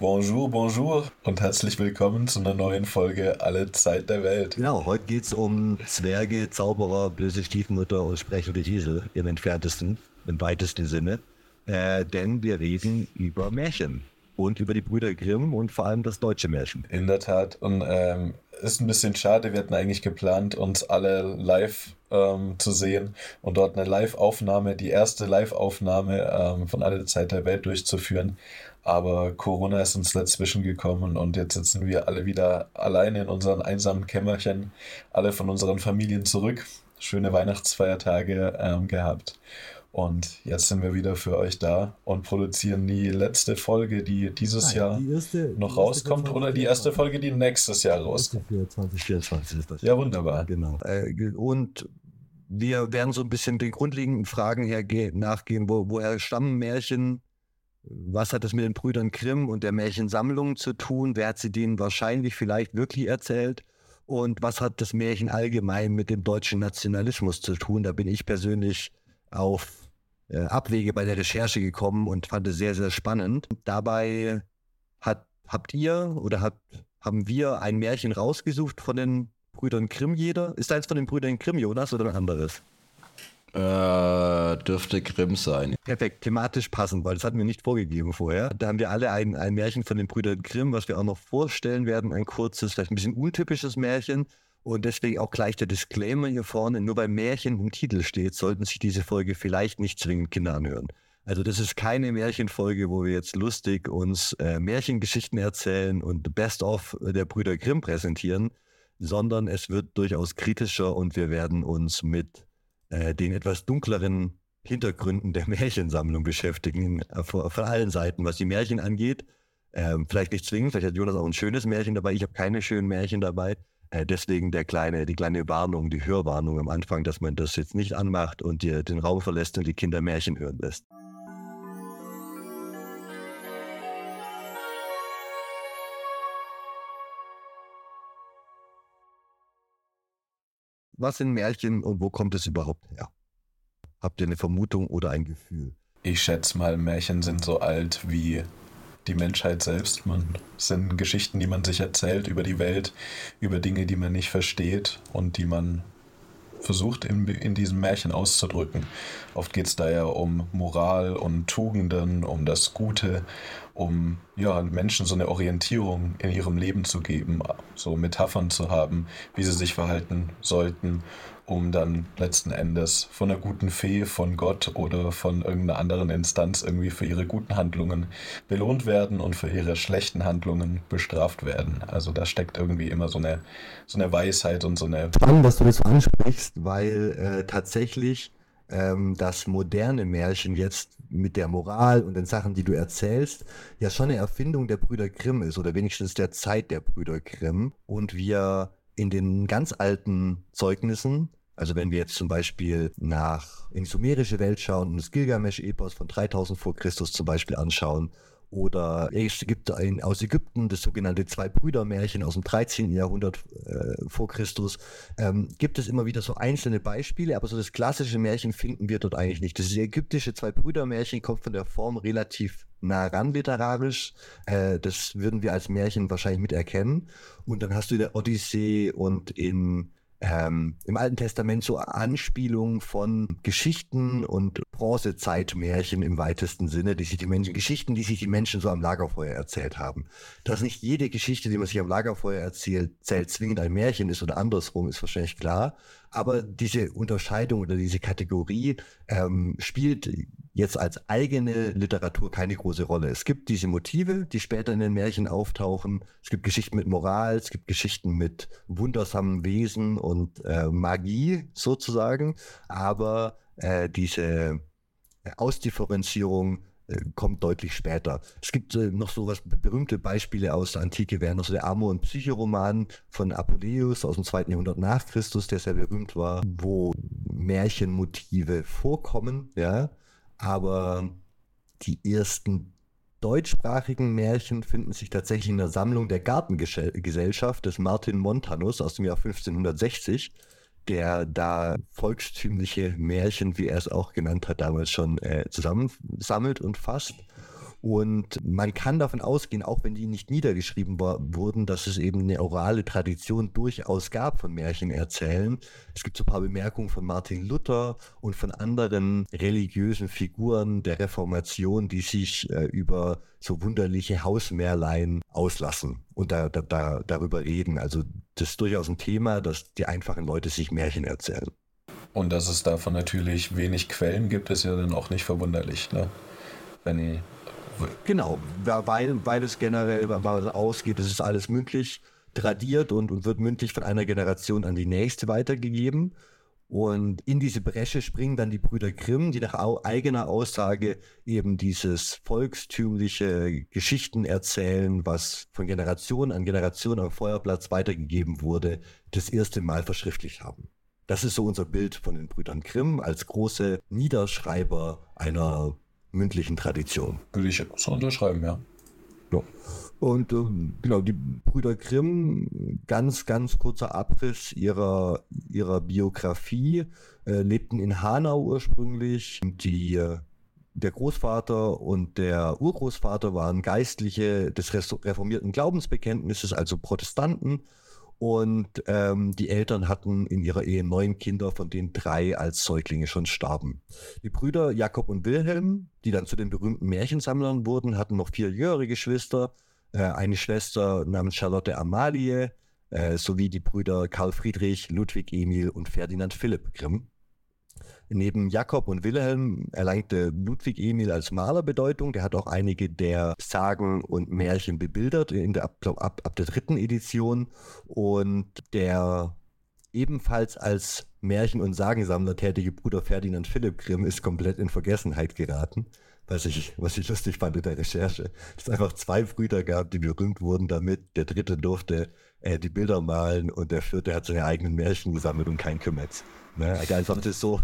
Bonjour, bonjour und herzlich willkommen zu einer neuen Folge Alle Zeit der Welt. Genau, heute geht es um Zwerge, Zauberer, böse Stiefmutter und sprechende Diesel im entferntesten, im weitesten Sinne. Äh, denn wir reden über Märchen und über die Brüder Grimm und vor allem das deutsche Märchen. In der Tat. Und ähm, ist ein bisschen schade. Wir hatten eigentlich geplant, uns alle live ähm, zu sehen und dort eine Live-Aufnahme, die erste Live-Aufnahme ähm, von Alle Zeit der Welt durchzuführen. Aber Corona ist uns dazwischen gekommen und jetzt sitzen wir alle wieder alleine in unseren einsamen Kämmerchen, alle von unseren Familien zurück. Schöne Weihnachtsfeiertage ähm, gehabt. Und jetzt sind wir wieder für euch da und produzieren die letzte Folge, die dieses ah, Jahr erste, noch rauskommt, oder die erste Folge, die nächstes Jahr rauskommt. Für 2024 ist das. Ja, wunderbar. Genau. Äh, und wir werden so ein bisschen den grundlegenden Fragen nachgehen, wo, woher stammen Märchen, was hat es mit den Brüdern Grimm und der Märchensammlung zu tun, wer hat sie denen wahrscheinlich vielleicht wirklich erzählt und was hat das Märchen allgemein mit dem deutschen Nationalismus zu tun. Da bin ich persönlich auf äh, Abwege bei der Recherche gekommen und fand es sehr, sehr spannend. Dabei hat, habt ihr oder habt, haben wir ein Märchen rausgesucht von den Brüdern Grimm jeder? Ist eins von den Brüdern Grimm, Jonas, oder ein anderes? Äh, dürfte Grimm sein. Perfekt, thematisch passend, weil das hatten wir nicht vorgegeben vorher. Da haben wir alle ein, ein Märchen von den Brüdern Grimm, was wir auch noch vorstellen werden. Ein kurzes, vielleicht ein bisschen untypisches Märchen. Und deswegen auch gleich der Disclaimer hier vorne, nur weil Märchen im Titel steht, sollten sich diese Folge vielleicht nicht zwingend Kinder anhören. Also das ist keine Märchenfolge, wo wir jetzt lustig uns äh, Märchengeschichten erzählen und Best-of der Brüder Grimm präsentieren, sondern es wird durchaus kritischer und wir werden uns mit äh, den etwas dunkleren Hintergründen der Märchensammlung beschäftigen, äh, von, von, allen Seiten, was die Märchen angeht. Ähm, vielleicht nicht zwingend, vielleicht hat Jonas auch ein schönes Märchen dabei, ich habe keine schönen Märchen dabei. Äh, deswegen der kleine, die kleine Warnung, die Hörwarnung am Anfang, dass man das jetzt nicht anmacht und dir den Raum verlässt und die Kinder Märchen hören lässt. Was sind Märchen und wo kommt es überhaupt her? Habt ihr eine Vermutung oder ein Gefühl? Ich schätze mal, Märchen sind so alt wie die Menschheit selbst. Man sind Geschichten, die man sich erzählt über die Welt, über Dinge, die man nicht versteht und die man versucht in, in diesem Märchen auszudrücken. Oft geht es da ja um Moral und Tugenden, um das Gute, um ja, Menschen so eine Orientierung in ihrem Leben zu geben, so Metaphern zu haben, wie sie sich verhalten sollten um dann letzten Endes von einer guten Fee, von Gott oder von irgendeiner anderen Instanz irgendwie für ihre guten Handlungen belohnt werden und für ihre schlechten Handlungen bestraft werden. Also da steckt irgendwie immer so eine, so eine Weisheit und so eine... Spannend, dass du das ansprichst, weil äh, tatsächlich ähm, das moderne Märchen jetzt mit der Moral und den Sachen, die du erzählst, ja schon eine Erfindung der Brüder Grimm ist oder wenigstens der Zeit der Brüder Grimm. Und wir in den ganz alten Zeugnissen also wenn wir jetzt zum Beispiel nach in die sumerische Welt schauen und das Gilgamesch-Epos von 3000 vor Christus zum Beispiel anschauen, oder es gibt ein, aus Ägypten das sogenannte Zwei-Brüder-Märchen aus dem 13. Jahrhundert äh, vor Christus. Ähm, gibt es immer wieder so einzelne Beispiele, aber so das klassische Märchen finden wir dort eigentlich nicht. Das ägyptische Zwei-Brüder-Märchen kommt von der Form relativ nah ran literarisch. Äh, das würden wir als Märchen wahrscheinlich miterkennen. Und dann hast du in der Odyssee und in ähm, im Alten Testament so Anspielungen von Geschichten und Bronzezeitmärchen im weitesten Sinne, die sich die Menschen, Geschichten, die sich die Menschen so am Lagerfeuer erzählt haben. Dass nicht jede Geschichte, die man sich am Lagerfeuer erzählt, zählt zwingend ein Märchen ist oder andersrum, ist wahrscheinlich klar. Aber diese Unterscheidung oder diese Kategorie ähm, spielt jetzt als eigene Literatur keine große Rolle. Es gibt diese Motive, die später in den Märchen auftauchen. Es gibt Geschichten mit Moral, es gibt Geschichten mit wundersamen Wesen und äh, Magie sozusagen. Aber äh, diese Ausdifferenzierung kommt deutlich später. Es gibt äh, noch so was berühmte Beispiele aus der Antike, wären noch so der Amor- und Psychoroman von Apuleius aus dem zweiten Jahrhundert nach Christus, der sehr berühmt war, wo Märchenmotive vorkommen, ja, aber die ersten deutschsprachigen Märchen finden sich tatsächlich in der Sammlung der Gartengesellschaft des Martin Montanus aus dem Jahr 1560 der da volkstümliche Märchen, wie er es auch genannt hat, damals schon äh, zusammensammelt und fasst. Und man kann davon ausgehen, auch wenn die nicht niedergeschrieben wurden, dass es eben eine orale Tradition durchaus gab von Märchenerzählen. Es gibt so ein paar Bemerkungen von Martin Luther und von anderen religiösen Figuren der Reformation, die sich äh, über so wunderliche Hausmärlein auslassen und da, da, da, darüber reden. Also das ist durchaus ein Thema, dass die einfachen Leute sich Märchen erzählen. Und dass es davon natürlich wenig Quellen gibt, ist ja dann auch nicht verwunderlich. Ne? Wenn ich Genau, weil, weil es generell ausgeht, es ist alles mündlich tradiert und, und wird mündlich von einer Generation an die nächste weitergegeben. Und in diese Bresche springen dann die Brüder Grimm, die nach eigener Aussage eben dieses volkstümliche Geschichten erzählen, was von Generation an Generation am Feuerplatz weitergegeben wurde, das erste Mal verschriftlicht haben. Das ist so unser Bild von den Brüdern Grimm als große Niederschreiber einer mündlichen Tradition. Würde ich so unterschreiben, ja. ja. Und äh, genau, die Brüder Grimm, ganz, ganz kurzer Abriss ihrer, ihrer Biografie, äh, lebten in Hanau ursprünglich. Die, äh, der Großvater und der Urgroßvater waren Geistliche des reformierten Glaubensbekenntnisses, also Protestanten. Und ähm, die Eltern hatten in ihrer Ehe neun Kinder, von denen drei als Säuglinge schon starben. Die Brüder Jakob und Wilhelm, die dann zu den berühmten Märchensammlern wurden, hatten noch vier jüngere Geschwister, äh, eine Schwester namens Charlotte Amalie, äh, sowie die Brüder Karl Friedrich, Ludwig Emil und Ferdinand Philipp Grimm. Neben Jakob und Wilhelm erlangte Ludwig Emil als Maler Bedeutung. Der hat auch einige der Sagen und Märchen bebildert in der, ab, ab, ab der dritten Edition. Und der ebenfalls als Märchen- und Sagensammler tätige Bruder Ferdinand Philipp Grimm ist komplett in Vergessenheit geraten. Was ich, was ich lustig fand in der Recherche. Es einfach zwei Brüder gab, die berühmt wurden damit. Der dritte durfte äh, die Bilder malen und der vierte hat seine eigenen Märchen gesammelt und kein Kümmetz. Ne? Also einfach das so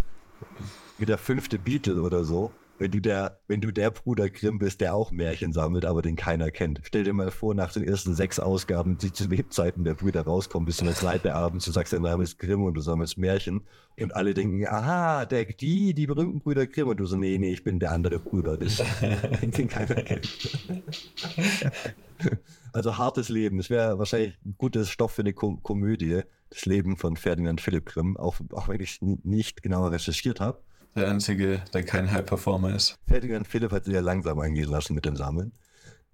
wie der fünfte Beatle oder so. Wenn du, der, wenn du der Bruder Grimm bist, der auch Märchen sammelt, aber den keiner kennt. Stell dir mal vor, nach den ersten sechs Ausgaben, die zu Lebzeiten der Brüder rauskommen, bis zum zweiten Abend, du sagst, dein Name ist Grimm und du sammelst Märchen. Und alle denken, aha, der, die, die berühmten Brüder Grimm. Und du so, nee, nee, ich bin der andere Bruder, den keiner kennt. Also hartes Leben. Das wäre wahrscheinlich ein gutes Stoff für eine Kom Komödie. Das Leben von Ferdinand Philipp Grimm, auch, auch wenn ich es nicht genauer recherchiert habe. Der einzige, der kein High-Performer ist. Ferdinand Philipp hat sich ja langsam eingehen lassen mit dem Sammeln.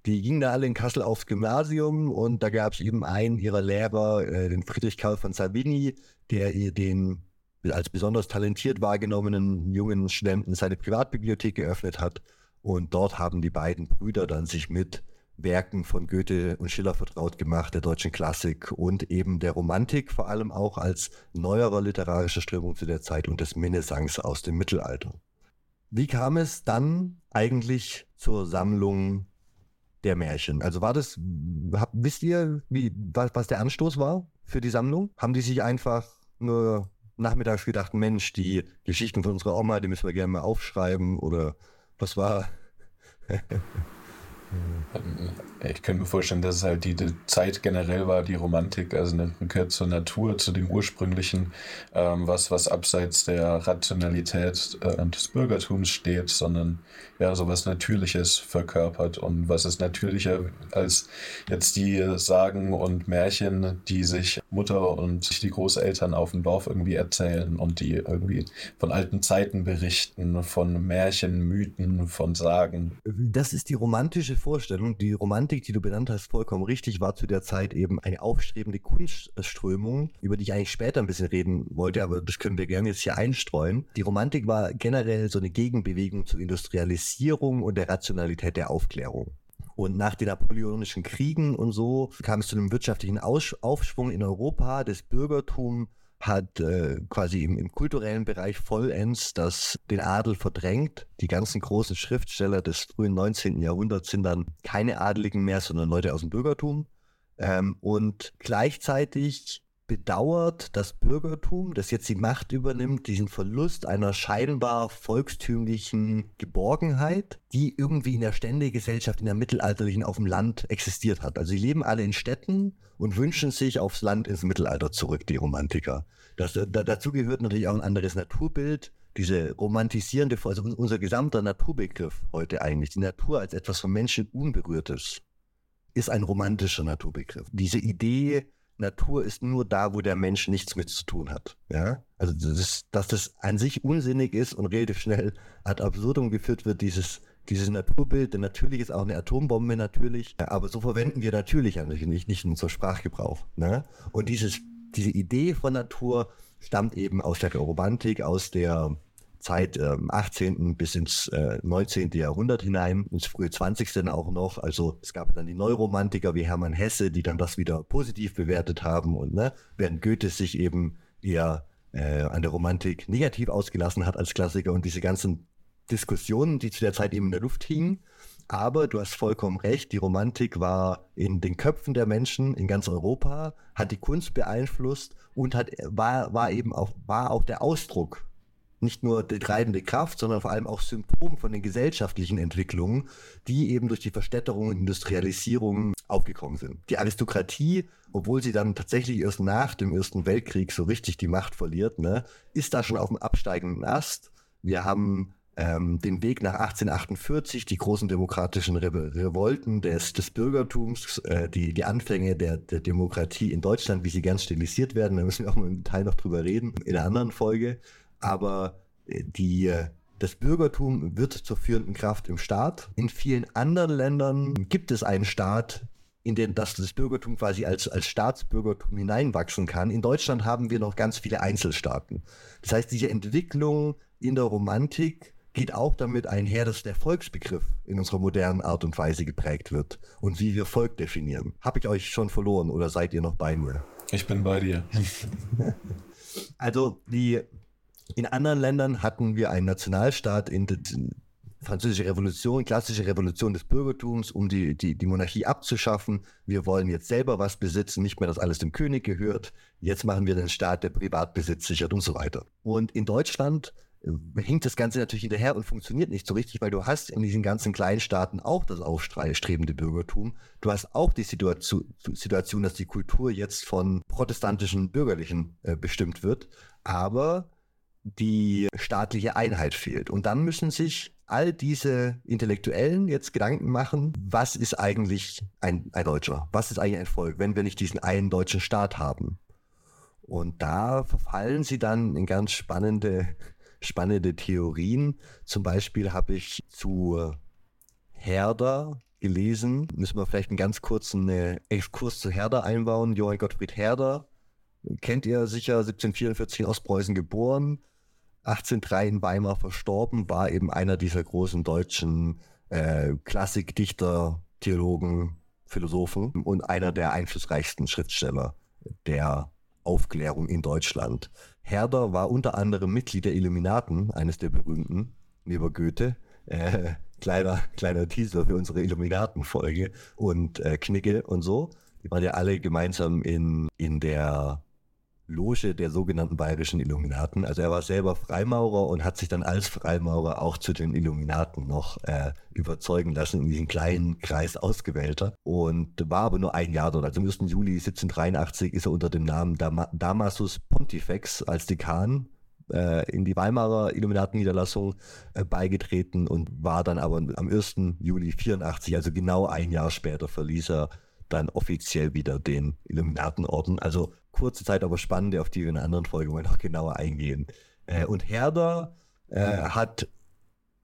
Die gingen da alle in Kassel aufs Gymnasium und da gab es eben einen ihrer Lehrer, äh, den Friedrich Karl von Savini, der ihr den als besonders talentiert wahrgenommenen jungen Studenten seine Privatbibliothek geöffnet hat. Und dort haben die beiden Brüder dann sich mit Werken von Goethe und Schiller vertraut gemacht, der deutschen Klassik und eben der Romantik, vor allem auch als neuerer literarischer Strömung zu der Zeit und des Minnesangs aus dem Mittelalter. Wie kam es dann eigentlich zur Sammlung der Märchen? Also war das, hab, wisst ihr, wie, was, was der Anstoß war für die Sammlung? Haben die sich einfach nur nachmittags gedacht, Mensch, die Geschichten von unserer Oma, die müssen wir gerne mal aufschreiben oder was war? Ich könnte mir vorstellen, dass es halt die, die, Zeit generell war, die Romantik, also eine Rückkehr zur Natur, zu dem Ursprünglichen, ähm, was, was abseits der Rationalität äh, des Bürgertums steht, sondern ja, sowas Natürliches verkörpert. Und was ist natürlicher als jetzt die Sagen und Märchen, die sich Mutter und die Großeltern auf dem Dorf irgendwie erzählen und die irgendwie von alten Zeiten berichten, von Märchen, Mythen, von Sagen. Das ist die romantische Vorstellung. Die Romantik, die du benannt hast, vollkommen richtig, war zu der Zeit eben eine aufstrebende Kunstströmung, über die ich eigentlich später ein bisschen reden wollte, aber das können wir gerne jetzt hier einstreuen. Die Romantik war generell so eine Gegenbewegung zur Industrialisierung und der Rationalität der Aufklärung. Und nach den napoleonischen Kriegen und so kam es zu einem wirtschaftlichen Aufschwung in Europa. Das Bürgertum hat äh, quasi im, im, kulturellen Bereich vollends das, den Adel verdrängt. Die ganzen großen Schriftsteller des frühen 19. Jahrhunderts sind dann keine Adeligen mehr, sondern Leute aus dem Bürgertum. Ähm, und gleichzeitig bedauert das Bürgertum, das jetzt die Macht übernimmt, diesen Verlust einer scheinbar volkstümlichen Geborgenheit, die irgendwie in der Ständegesellschaft, in der mittelalterlichen auf dem Land existiert hat. Also sie leben alle in Städten und wünschen sich aufs Land ins Mittelalter zurück, die Romantiker. Das, da, dazu gehört natürlich auch ein anderes Naturbild. diese romantisierende, also unser gesamter Naturbegriff heute eigentlich, die Natur als etwas von Menschen Unberührtes, ist ein romantischer Naturbegriff. Diese Idee, Natur ist nur da, wo der Mensch nichts mit zu tun hat. Ja? Also, das ist, dass das an sich unsinnig ist und relativ schnell ad absurdum geführt wird, dieses, dieses Naturbild. Denn natürlich ist auch eine Atombombe natürlich, aber so verwenden wir natürlich eigentlich nicht, nicht unserem Sprachgebrauch. Ne? Und dieses, diese Idee von Natur stammt eben aus der Romantik, aus der Zeit äh, 18. bis ins äh, 19. Jahrhundert hinein, ins frühe 20. auch noch. Also es gab dann die Neuromantiker wie Hermann Hesse, die dann das wieder positiv bewertet haben und ne, während Goethe sich eben eher äh, an der Romantik negativ ausgelassen hat als Klassiker und diese ganzen Diskussionen, die zu der Zeit eben in der Luft hingen. Aber du hast vollkommen recht, die Romantik war in den Köpfen der Menschen in ganz Europa, hat die Kunst beeinflusst und hat, war, war eben auch, war auch der Ausdruck nicht nur die treibende Kraft, sondern vor allem auch Symptom von den gesellschaftlichen Entwicklungen, die eben durch die Verstädterung und Industrialisierung aufgekommen sind. Die Aristokratie, obwohl sie dann tatsächlich erst nach dem Ersten Weltkrieg so richtig die Macht verliert, ne, ist da schon auf dem absteigenden Ast. Wir haben ähm, den Weg nach 1848, die großen demokratischen Re Revolten des, des Bürgertums, äh, die, die Anfänge der, der Demokratie in Deutschland, wie sie gern stilisiert werden, da müssen wir auch mal im Detail noch drüber reden, in einer anderen Folge aber äh, die, äh, das Bürgertum wird zur führenden Kraft im Staat. In vielen anderen Ländern gibt es einen Staat, in den das, das Bürgertum quasi als, als Staatsbürgertum hineinwachsen kann. In Deutschland haben wir noch ganz viele Einzelstaaten. Das heißt, diese Entwicklung in der Romantik geht auch damit einher, dass der Volksbegriff in unserer modernen Art und Weise geprägt wird und wie wir Volk definieren. Habe ich euch schon verloren oder seid ihr noch bei mir? Ich bin bei dir. also die in anderen Ländern hatten wir einen Nationalstaat in der französische Revolution, klassische Revolution des Bürgertums, um die, die, die Monarchie abzuschaffen. Wir wollen jetzt selber was besitzen, nicht mehr, dass alles dem König gehört. Jetzt machen wir den Staat, der Privatbesitz sichert und so weiter. Und in Deutschland äh, hinkt das Ganze natürlich hinterher und funktioniert nicht so richtig, weil du hast in diesen ganzen kleinen Staaten auch das aufstrebende Bürgertum. Du hast auch die Situation, Situation dass die Kultur jetzt von protestantischen Bürgerlichen äh, bestimmt wird. Aber die staatliche Einheit fehlt. Und dann müssen sich all diese Intellektuellen jetzt Gedanken machen, was ist eigentlich ein, ein Deutscher? Was ist eigentlich ein Volk, wenn wir nicht diesen einen deutschen Staat haben? Und da verfallen sie dann in ganz spannende, spannende Theorien. Zum Beispiel habe ich zu Herder gelesen, müssen wir vielleicht einen ganz kurzen äh, Exkurs zu Herder einbauen. Johann Gottfried Herder, kennt ihr sicher, 1744 in Ostpreußen geboren, 1803 in Weimar verstorben, war eben einer dieser großen deutschen äh, Klassikdichter, Theologen, Philosophen und einer der einflussreichsten Schriftsteller der Aufklärung in Deutschland. Herder war unter anderem Mitglied der Illuminaten, eines der berühmten, neben Goethe. Äh, kleiner, kleiner Teaser für unsere Illuminaten-Folge und äh, Knigge und so. Die waren ja alle gemeinsam in, in der Loge der sogenannten bayerischen Illuminaten. Also er war selber Freimaurer und hat sich dann als Freimaurer auch zu den Illuminaten noch äh, überzeugen lassen, in diesem kleinen Kreis Ausgewählter. Und war aber nur ein Jahr dort. Also am 1. Juli 1783 ist er unter dem Namen Dam Damasus Pontifex als Dekan äh, in die Weimarer Illuminatenniederlassung äh, beigetreten und war dann aber am 1. Juli 84, also genau ein Jahr später, verließ er dann offiziell wieder den Illuminatenorden. Also kurze Zeit, aber spannende, auf die wir in einer anderen Folge mal noch genauer eingehen. Äh, und Herder äh, hat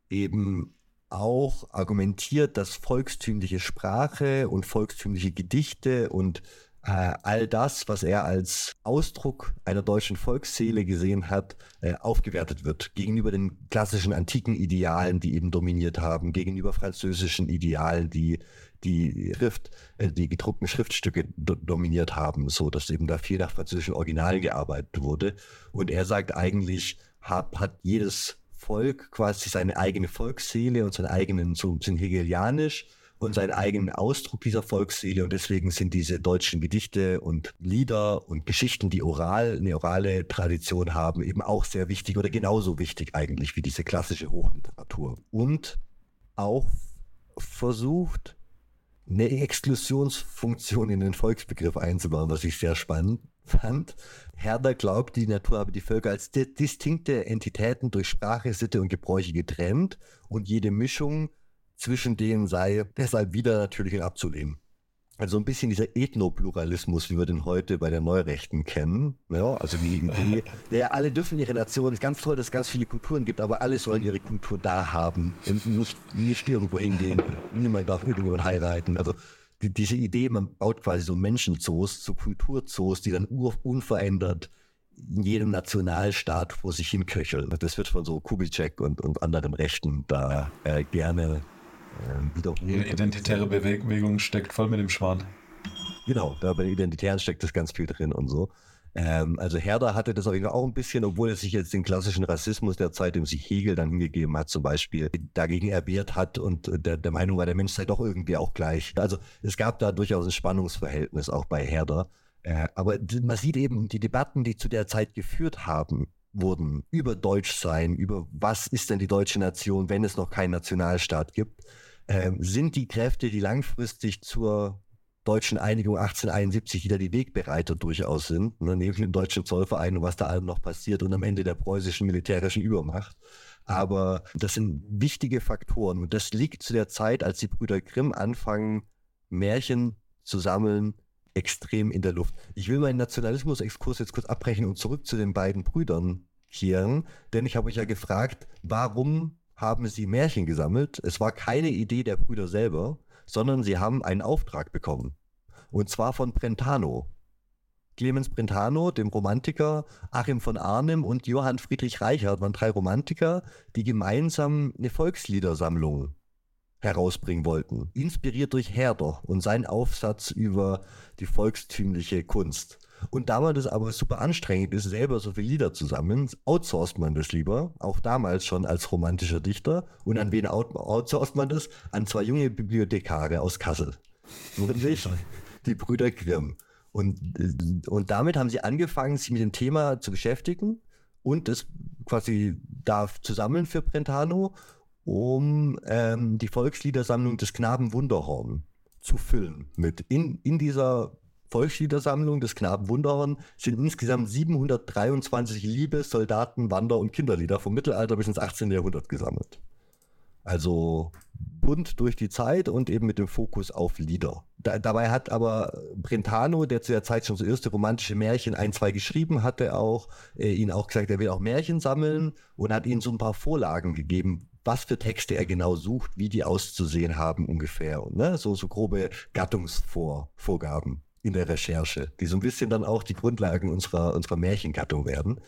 eben auch argumentiert, dass volkstümliche Sprache und volkstümliche Gedichte und äh, all das, was er als Ausdruck einer deutschen Volksseele gesehen hat, äh, aufgewertet wird gegenüber den klassischen antiken Idealen, die eben dominiert haben, gegenüber französischen Idealen, die die Schrift, äh, die gedruckten Schriftstücke do dominiert haben, so dass eben da viel nach französischen Originalen gearbeitet wurde. Und er sagt eigentlich, hat, hat jedes Volk quasi seine eigene Volksseele und seinen eigenen, so sind hegelianisch und seinen eigenen Ausdruck dieser Volksseele und deswegen sind diese deutschen Gedichte und Lieder und Geschichten, die oral, eine orale Tradition haben, eben auch sehr wichtig oder genauso wichtig eigentlich wie diese klassische Hochliteratur. Und auch versucht, eine Exklusionsfunktion in den Volksbegriff einzubauen, was ich sehr spannend fand. Herder glaubt, die Natur habe die Völker als di distinkte Entitäten durch Sprache, Sitte und Gebräuche getrennt und jede Mischung zwischen denen sei deshalb wieder natürlich abzulehnen. Also ein bisschen dieser Ethnopluralismus, wie wir den heute bei der Neurechten kennen. Ja, also die, die, ja, alle dürfen ihre Nation, ist ganz toll, dass es ganz viele Kulturen gibt, aber alle sollen ihre Kultur da haben nicht, nicht irgendwo hingehen. Niemand darf irgendjemand heiraten. Also die, diese Idee, man baut quasi so Menschenzoos, so Kulturzoos, die dann unverändert in jedem Nationalstaat vor sich hin köcheln. Das wird von so Kubitschek und, und anderen Rechten da äh, gerne äh, wiederholt. Die identitäre Bewegung steckt voll mit dem Schwan. Genau, da bei den Identitären steckt das ganz viel drin und so. Ähm, also Herder hatte das auf jeden Fall auch ein bisschen, obwohl er sich jetzt den klassischen Rassismus der Zeit, dem sich Hegel dann hingegeben hat, zum Beispiel, dagegen erwehrt hat und der, der Meinung war, der Mensch sei doch irgendwie auch gleich. Also es gab da durchaus ein Spannungsverhältnis auch bei Herder. Äh, aber man sieht eben, die Debatten, die zu der Zeit geführt haben, wurden über Deutschsein, über was ist denn die deutsche Nation, wenn es noch keinen Nationalstaat gibt, äh, sind die Kräfte, die langfristig zur deutschen Einigung 1871 wieder die Wegbereiter durchaus sind, ne, neben dem deutschen Zollverein und was da allem noch passiert und am Ende der preußischen militärischen Übermacht. Aber das sind wichtige Faktoren und das liegt zu der Zeit, als die Brüder Grimm anfangen, Märchen zu sammeln, extrem in der Luft. Ich will meinen Nationalismus-Exkurs jetzt kurz abbrechen und zurück zu den beiden Brüdern kehren, denn ich habe euch ja gefragt, warum haben sie Märchen gesammelt? Es war keine Idee der Brüder selber, sondern sie haben einen Auftrag bekommen. Und zwar von Brentano. Clemens Brentano, dem Romantiker, Achim von Arnim und Johann Friedrich Reichert waren drei Romantiker, die gemeinsam eine Volksliedersammlung herausbringen wollten. Inspiriert durch Herder und seinen Aufsatz über die volkstümliche Kunst. Und da man das aber super anstrengend ist, selber so viele Lieder zu sammeln, outsourced man das lieber, auch damals schon als romantischer Dichter. Und an wen outsourced man das? An zwei junge Bibliothekare aus Kassel. Die Brüder Grimm. Und, und damit haben sie angefangen, sich mit dem Thema zu beschäftigen und das quasi da zu sammeln für Brentano, um ähm, die Volksliedersammlung des Knaben Wunderhorn zu füllen mit. In, in dieser Volksliedersammlung des Knaben Wunderhorn sind insgesamt 723 Liebe-, Soldaten-, Wander- und Kinderlieder vom Mittelalter bis ins 18. Jahrhundert gesammelt. Also bunt durch die Zeit und eben mit dem Fokus auf Lieder. Da, dabei hat aber Brentano, der zu der Zeit schon so erste romantische Märchen ein, zwei geschrieben hatte, auch äh, ihnen auch gesagt, er will auch Märchen sammeln und hat ihnen so ein paar Vorlagen gegeben, was für Texte er genau sucht, wie die auszusehen haben ungefähr. Und, ne, so, so grobe Gattungsvorgaben in der Recherche, die so ein bisschen dann auch die Grundlagen unserer, unserer Märchengattung werden.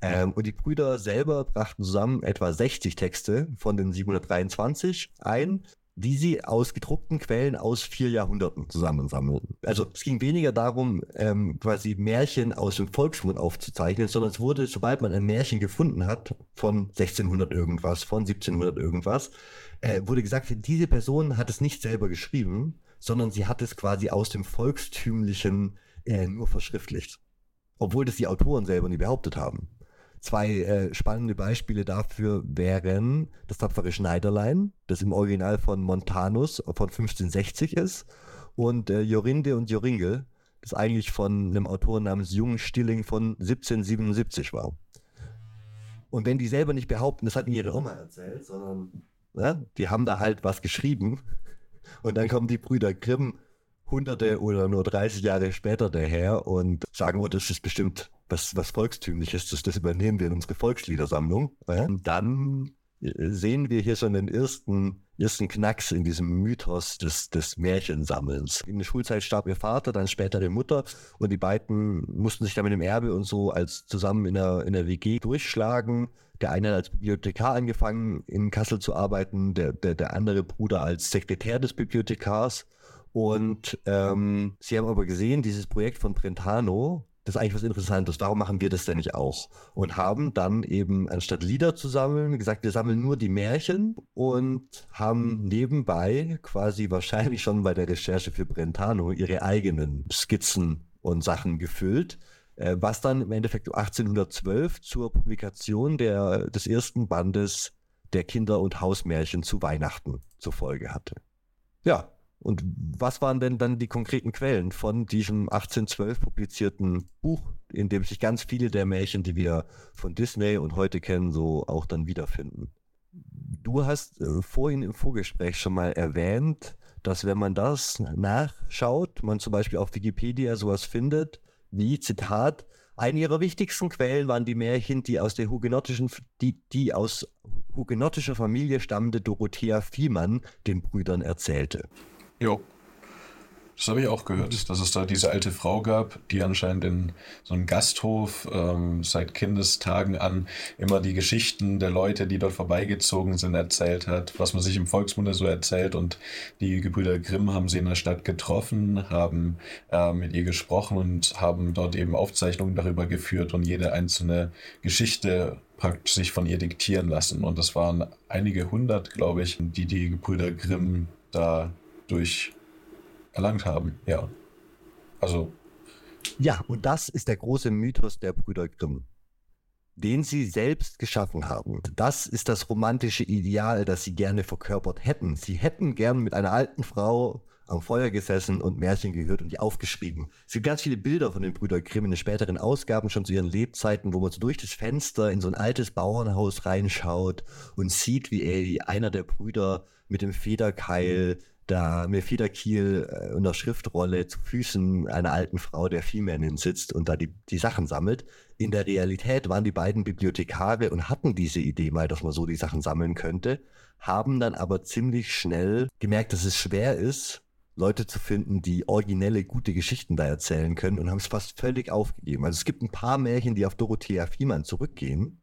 Ähm, und die Brüder selber brachten zusammen etwa 60 Texte von den 723 ein, die sie aus gedruckten Quellen aus vier Jahrhunderten zusammensammeln. Also es ging weniger darum, ähm, quasi Märchen aus dem Volksmund aufzuzeichnen, sondern es wurde, sobald man ein Märchen gefunden hat, von 1600 irgendwas, von 1700 irgendwas, äh, wurde gesagt, diese Person hat es nicht selber geschrieben, sondern sie hat es quasi aus dem Volkstümlichen äh, nur verschriftlicht. Obwohl das die Autoren selber nie behauptet haben. Zwei äh, spannende Beispiele dafür wären das tapfere Schneiderlein, das im Original von Montanus von 1560 ist, und äh, Jorinde und Joringel, das eigentlich von einem Autor namens Jung Stilling von 1777 war. Und wenn die selber nicht behaupten, das hat ihre Oma erzählt, sondern ja, die haben da halt was geschrieben, und dann kommen die Brüder Grimm hunderte oder nur 30 Jahre später daher und sagen, oh, das ist bestimmt was, was Volkstümliches, das, das übernehmen wir in unsere Volksliedersammlung. Und dann äh, sehen wir hier schon den ersten, ersten Knacks in diesem Mythos des, des Märchensammelns. In der Schulzeit starb ihr Vater, dann später die Mutter und die beiden mussten sich dann mit dem Erbe und so als zusammen in der, in der WG durchschlagen. Der eine hat als Bibliothekar angefangen, in Kassel zu arbeiten, der, der, der andere Bruder als Sekretär des Bibliothekars. Und ähm, sie haben aber gesehen, dieses Projekt von Brentano, das ist eigentlich was Interessantes. Warum machen wir das denn nicht auch? Und haben dann eben, anstatt Lieder zu sammeln, gesagt, wir sammeln nur die Märchen und haben nebenbei quasi wahrscheinlich schon bei der Recherche für Brentano ihre eigenen Skizzen und Sachen gefüllt was dann im Endeffekt 1812 zur Publikation der, des ersten Bandes der Kinder- und Hausmärchen zu Weihnachten zur Folge hatte. Ja, Und was waren denn dann die konkreten Quellen von diesem 1812 publizierten Buch, in dem sich ganz viele der Märchen, die wir von Disney und heute kennen, so auch dann wiederfinden? Du hast äh, vorhin im Vorgespräch schon mal erwähnt, dass wenn man das nachschaut, man zum Beispiel auf Wikipedia sowas findet, wie, Zitat, eine ihrer wichtigsten Quellen waren die Märchen, die aus der hugenottischen, die, die aus hugenottischer Familie stammende Dorothea Viehmann den Brüdern erzählte. Jo. Das habe ich auch gehört, dass es da diese alte Frau gab, die anscheinend in so einem Gasthof ähm, seit Kindestagen an immer die Geschichten der Leute, die dort vorbeigezogen sind, erzählt hat, was man sich im Volksmunde so erzählt. Und die Gebrüder Grimm haben sie in der Stadt getroffen, haben äh, mit ihr gesprochen und haben dort eben Aufzeichnungen darüber geführt und jede einzelne Geschichte praktisch sich von ihr diktieren lassen. Und das waren einige hundert, glaube ich, die die Gebrüder Grimm da durch erlangt haben. Ja. Also. Ja, und das ist der große Mythos der Brüder Grimm, den sie selbst geschaffen haben. Das ist das romantische Ideal, das sie gerne verkörpert hätten. Sie hätten gern mit einer alten Frau am Feuer gesessen und Märchen gehört und die aufgeschrieben. Es gibt ganz viele Bilder von den Brüder Grimm in den späteren Ausgaben, schon zu ihren Lebzeiten, wo man so durch das Fenster in so ein altes Bauernhaus reinschaut und sieht, wie er, einer der Brüder mit dem Federkeil da mir Federkiel äh, und der Schriftrolle zu Füßen einer alten Frau, der Viehmännin sitzt und da die, die Sachen sammelt. In der Realität waren die beiden Bibliothekare und hatten diese Idee mal, dass man so die Sachen sammeln könnte, haben dann aber ziemlich schnell gemerkt, dass es schwer ist, Leute zu finden, die originelle, gute Geschichten da erzählen können und haben es fast völlig aufgegeben. Also es gibt ein paar Märchen, die auf Dorothea Fiemann zurückgehen,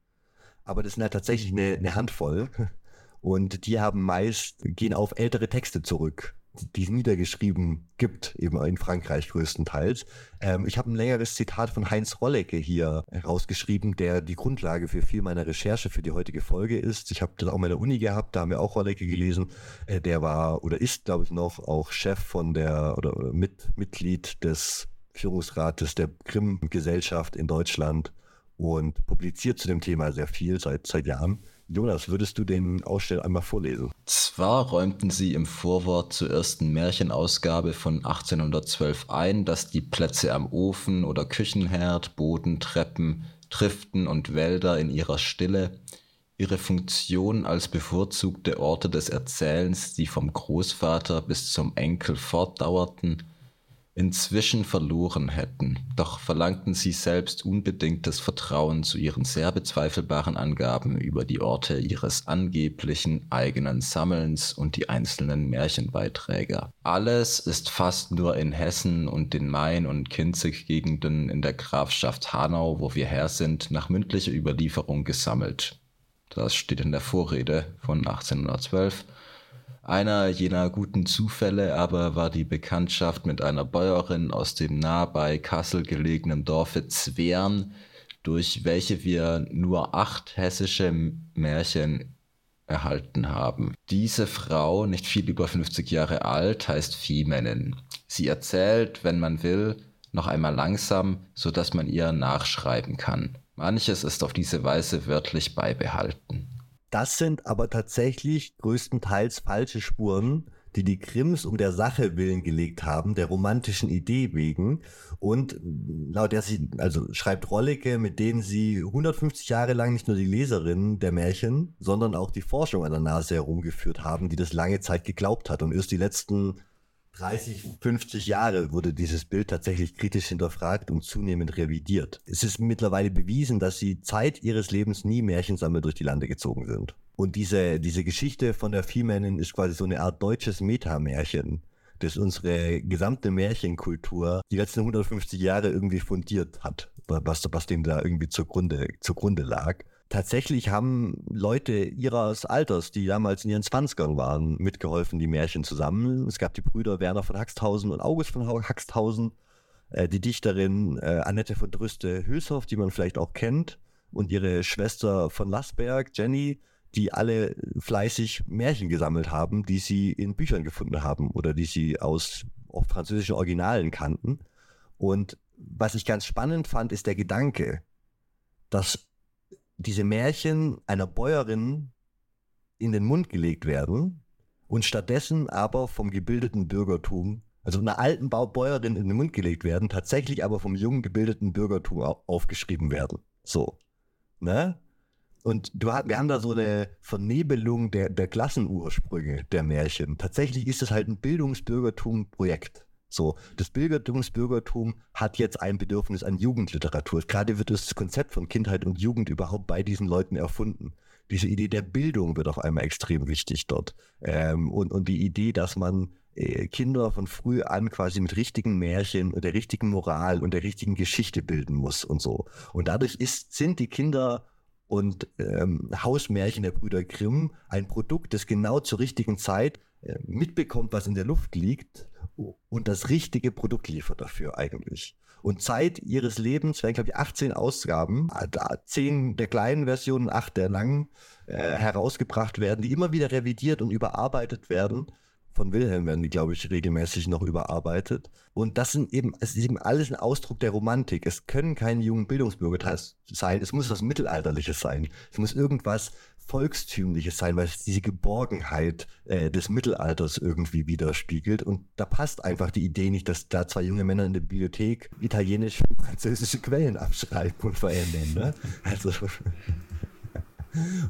aber das sind halt tatsächlich eine, eine Handvoll. Und die haben meist, gehen auf ältere Texte zurück, die es niedergeschrieben gibt, eben in Frankreich größtenteils. Ähm, ich habe ein längeres Zitat von Heinz Rollecke hier herausgeschrieben, der die Grundlage für viel meiner Recherche für die heutige Folge ist. Ich habe das auch mal in der Uni gehabt, da haben wir auch Rollecke gelesen. Äh, der war oder ist, glaube ich, noch auch Chef von der oder, oder mit, Mitglied des Führungsrates der Grimm-Gesellschaft in Deutschland und publiziert zu dem Thema sehr viel seit, seit Jahren. Jonas, würdest du den Aussteller einmal vorlesen? Zwar räumten sie im Vorwort zur ersten Märchenausgabe von 1812 ein, dass die Plätze am Ofen oder Küchenherd, Boden, Treppen, Triften und Wälder in ihrer Stille ihre Funktion als bevorzugte Orte des Erzählens, die vom Großvater bis zum Enkel fortdauerten, inzwischen verloren hätten, doch verlangten sie selbst unbedingt das Vertrauen zu ihren sehr bezweifelbaren Angaben über die Orte ihres angeblichen eigenen Sammelns und die einzelnen Märchenbeiträge. Alles ist fast nur in Hessen und den Main- und Kinzig-Gegenden in der Grafschaft Hanau, wo wir her sind, nach mündlicher Überlieferung gesammelt. Das steht in der Vorrede von 1812 einer jener guten Zufälle aber war die Bekanntschaft mit einer Bäuerin aus dem nah bei Kassel gelegenen Dorfe Zwern, durch welche wir nur acht hessische Märchen erhalten haben. Diese Frau, nicht viel über 50 Jahre alt, heißt Viehmännin. Sie erzählt, wenn man will, noch einmal langsam, so dass man ihr nachschreiben kann. Manches ist auf diese Weise wörtlich beibehalten. Das sind aber tatsächlich größtenteils falsche Spuren, die die Grimms um der Sache willen gelegt haben, der romantischen Idee wegen. Und laut der sie, also schreibt Rollicke, mit denen sie 150 Jahre lang nicht nur die Leserinnen der Märchen, sondern auch die Forschung an der Nase herumgeführt haben, die das lange Zeit geglaubt hat. Und erst die letzten 30, 50 Jahre wurde dieses Bild tatsächlich kritisch hinterfragt und zunehmend revidiert. Es ist mittlerweile bewiesen, dass sie Zeit ihres Lebens nie Märchensammel durch die Lande gezogen sind. Und diese, diese Geschichte von der Viehmännin ist quasi so eine Art deutsches Metamärchen, das unsere gesamte Märchenkultur die letzten 150 Jahre irgendwie fundiert hat, was, was dem da irgendwie zugrunde, zugrunde lag tatsächlich haben Leute ihres Alters, die damals in ihren Zwanzigern waren, mitgeholfen, die Märchen zu sammeln. Es gab die Brüder Werner von Haxthausen und August von Haxthausen, äh, die Dichterin äh, Annette von Drüste-Hülshoff, die man vielleicht auch kennt, und ihre Schwester von Lassberg, Jenny, die alle fleißig Märchen gesammelt haben, die sie in Büchern gefunden haben oder die sie aus auch französischen Originalen kannten. Und was ich ganz spannend fand, ist der Gedanke, dass diese Märchen einer Bäuerin in den Mund gelegt werden und stattdessen aber vom gebildeten Bürgertum, also einer alten Bäuerin in den Mund gelegt werden, tatsächlich aber vom jungen gebildeten Bürgertum aufgeschrieben werden. So. Ne? Und du, wir haben da so eine Vernebelung der, der Klassenursprünge der Märchen. Tatsächlich ist es halt ein Bildungsbürgertum-Projekt. So, das Bildungsbürgertum hat jetzt ein Bedürfnis an Jugendliteratur. Gerade wird das Konzept von Kindheit und Jugend überhaupt bei diesen Leuten erfunden. Diese Idee der Bildung wird auf einmal extrem wichtig dort. Ähm, und, und die Idee, dass man äh, Kinder von früh an quasi mit richtigen Märchen und der richtigen Moral und der richtigen Geschichte bilden muss und so. Und dadurch ist, sind die Kinder und ähm, Hausmärchen der Brüder Grimm ein Produkt, das genau zur richtigen Zeit äh, mitbekommt, was in der Luft liegt und das richtige Produkt liefert dafür eigentlich. Und Zeit ihres Lebens werden, glaube ich, 18 Ausgaben, 10 äh, der kleinen Versionen, 8 der langen, äh, herausgebracht werden, die immer wieder revidiert und überarbeitet werden von Wilhelm werden die, glaube ich, regelmäßig noch überarbeitet. Und das sind eben, es ist eben alles ein Ausdruck der Romantik. Es können keine jungen Bildungsbürger sein. Es muss was Mittelalterliches sein. Es muss irgendwas Volkstümliches sein, weil es diese Geborgenheit äh, des Mittelalters irgendwie widerspiegelt. Und da passt einfach die Idee nicht, dass da zwei junge Männer in der Bibliothek italienische und französische Quellen abschreiben und verändern. Ne? Also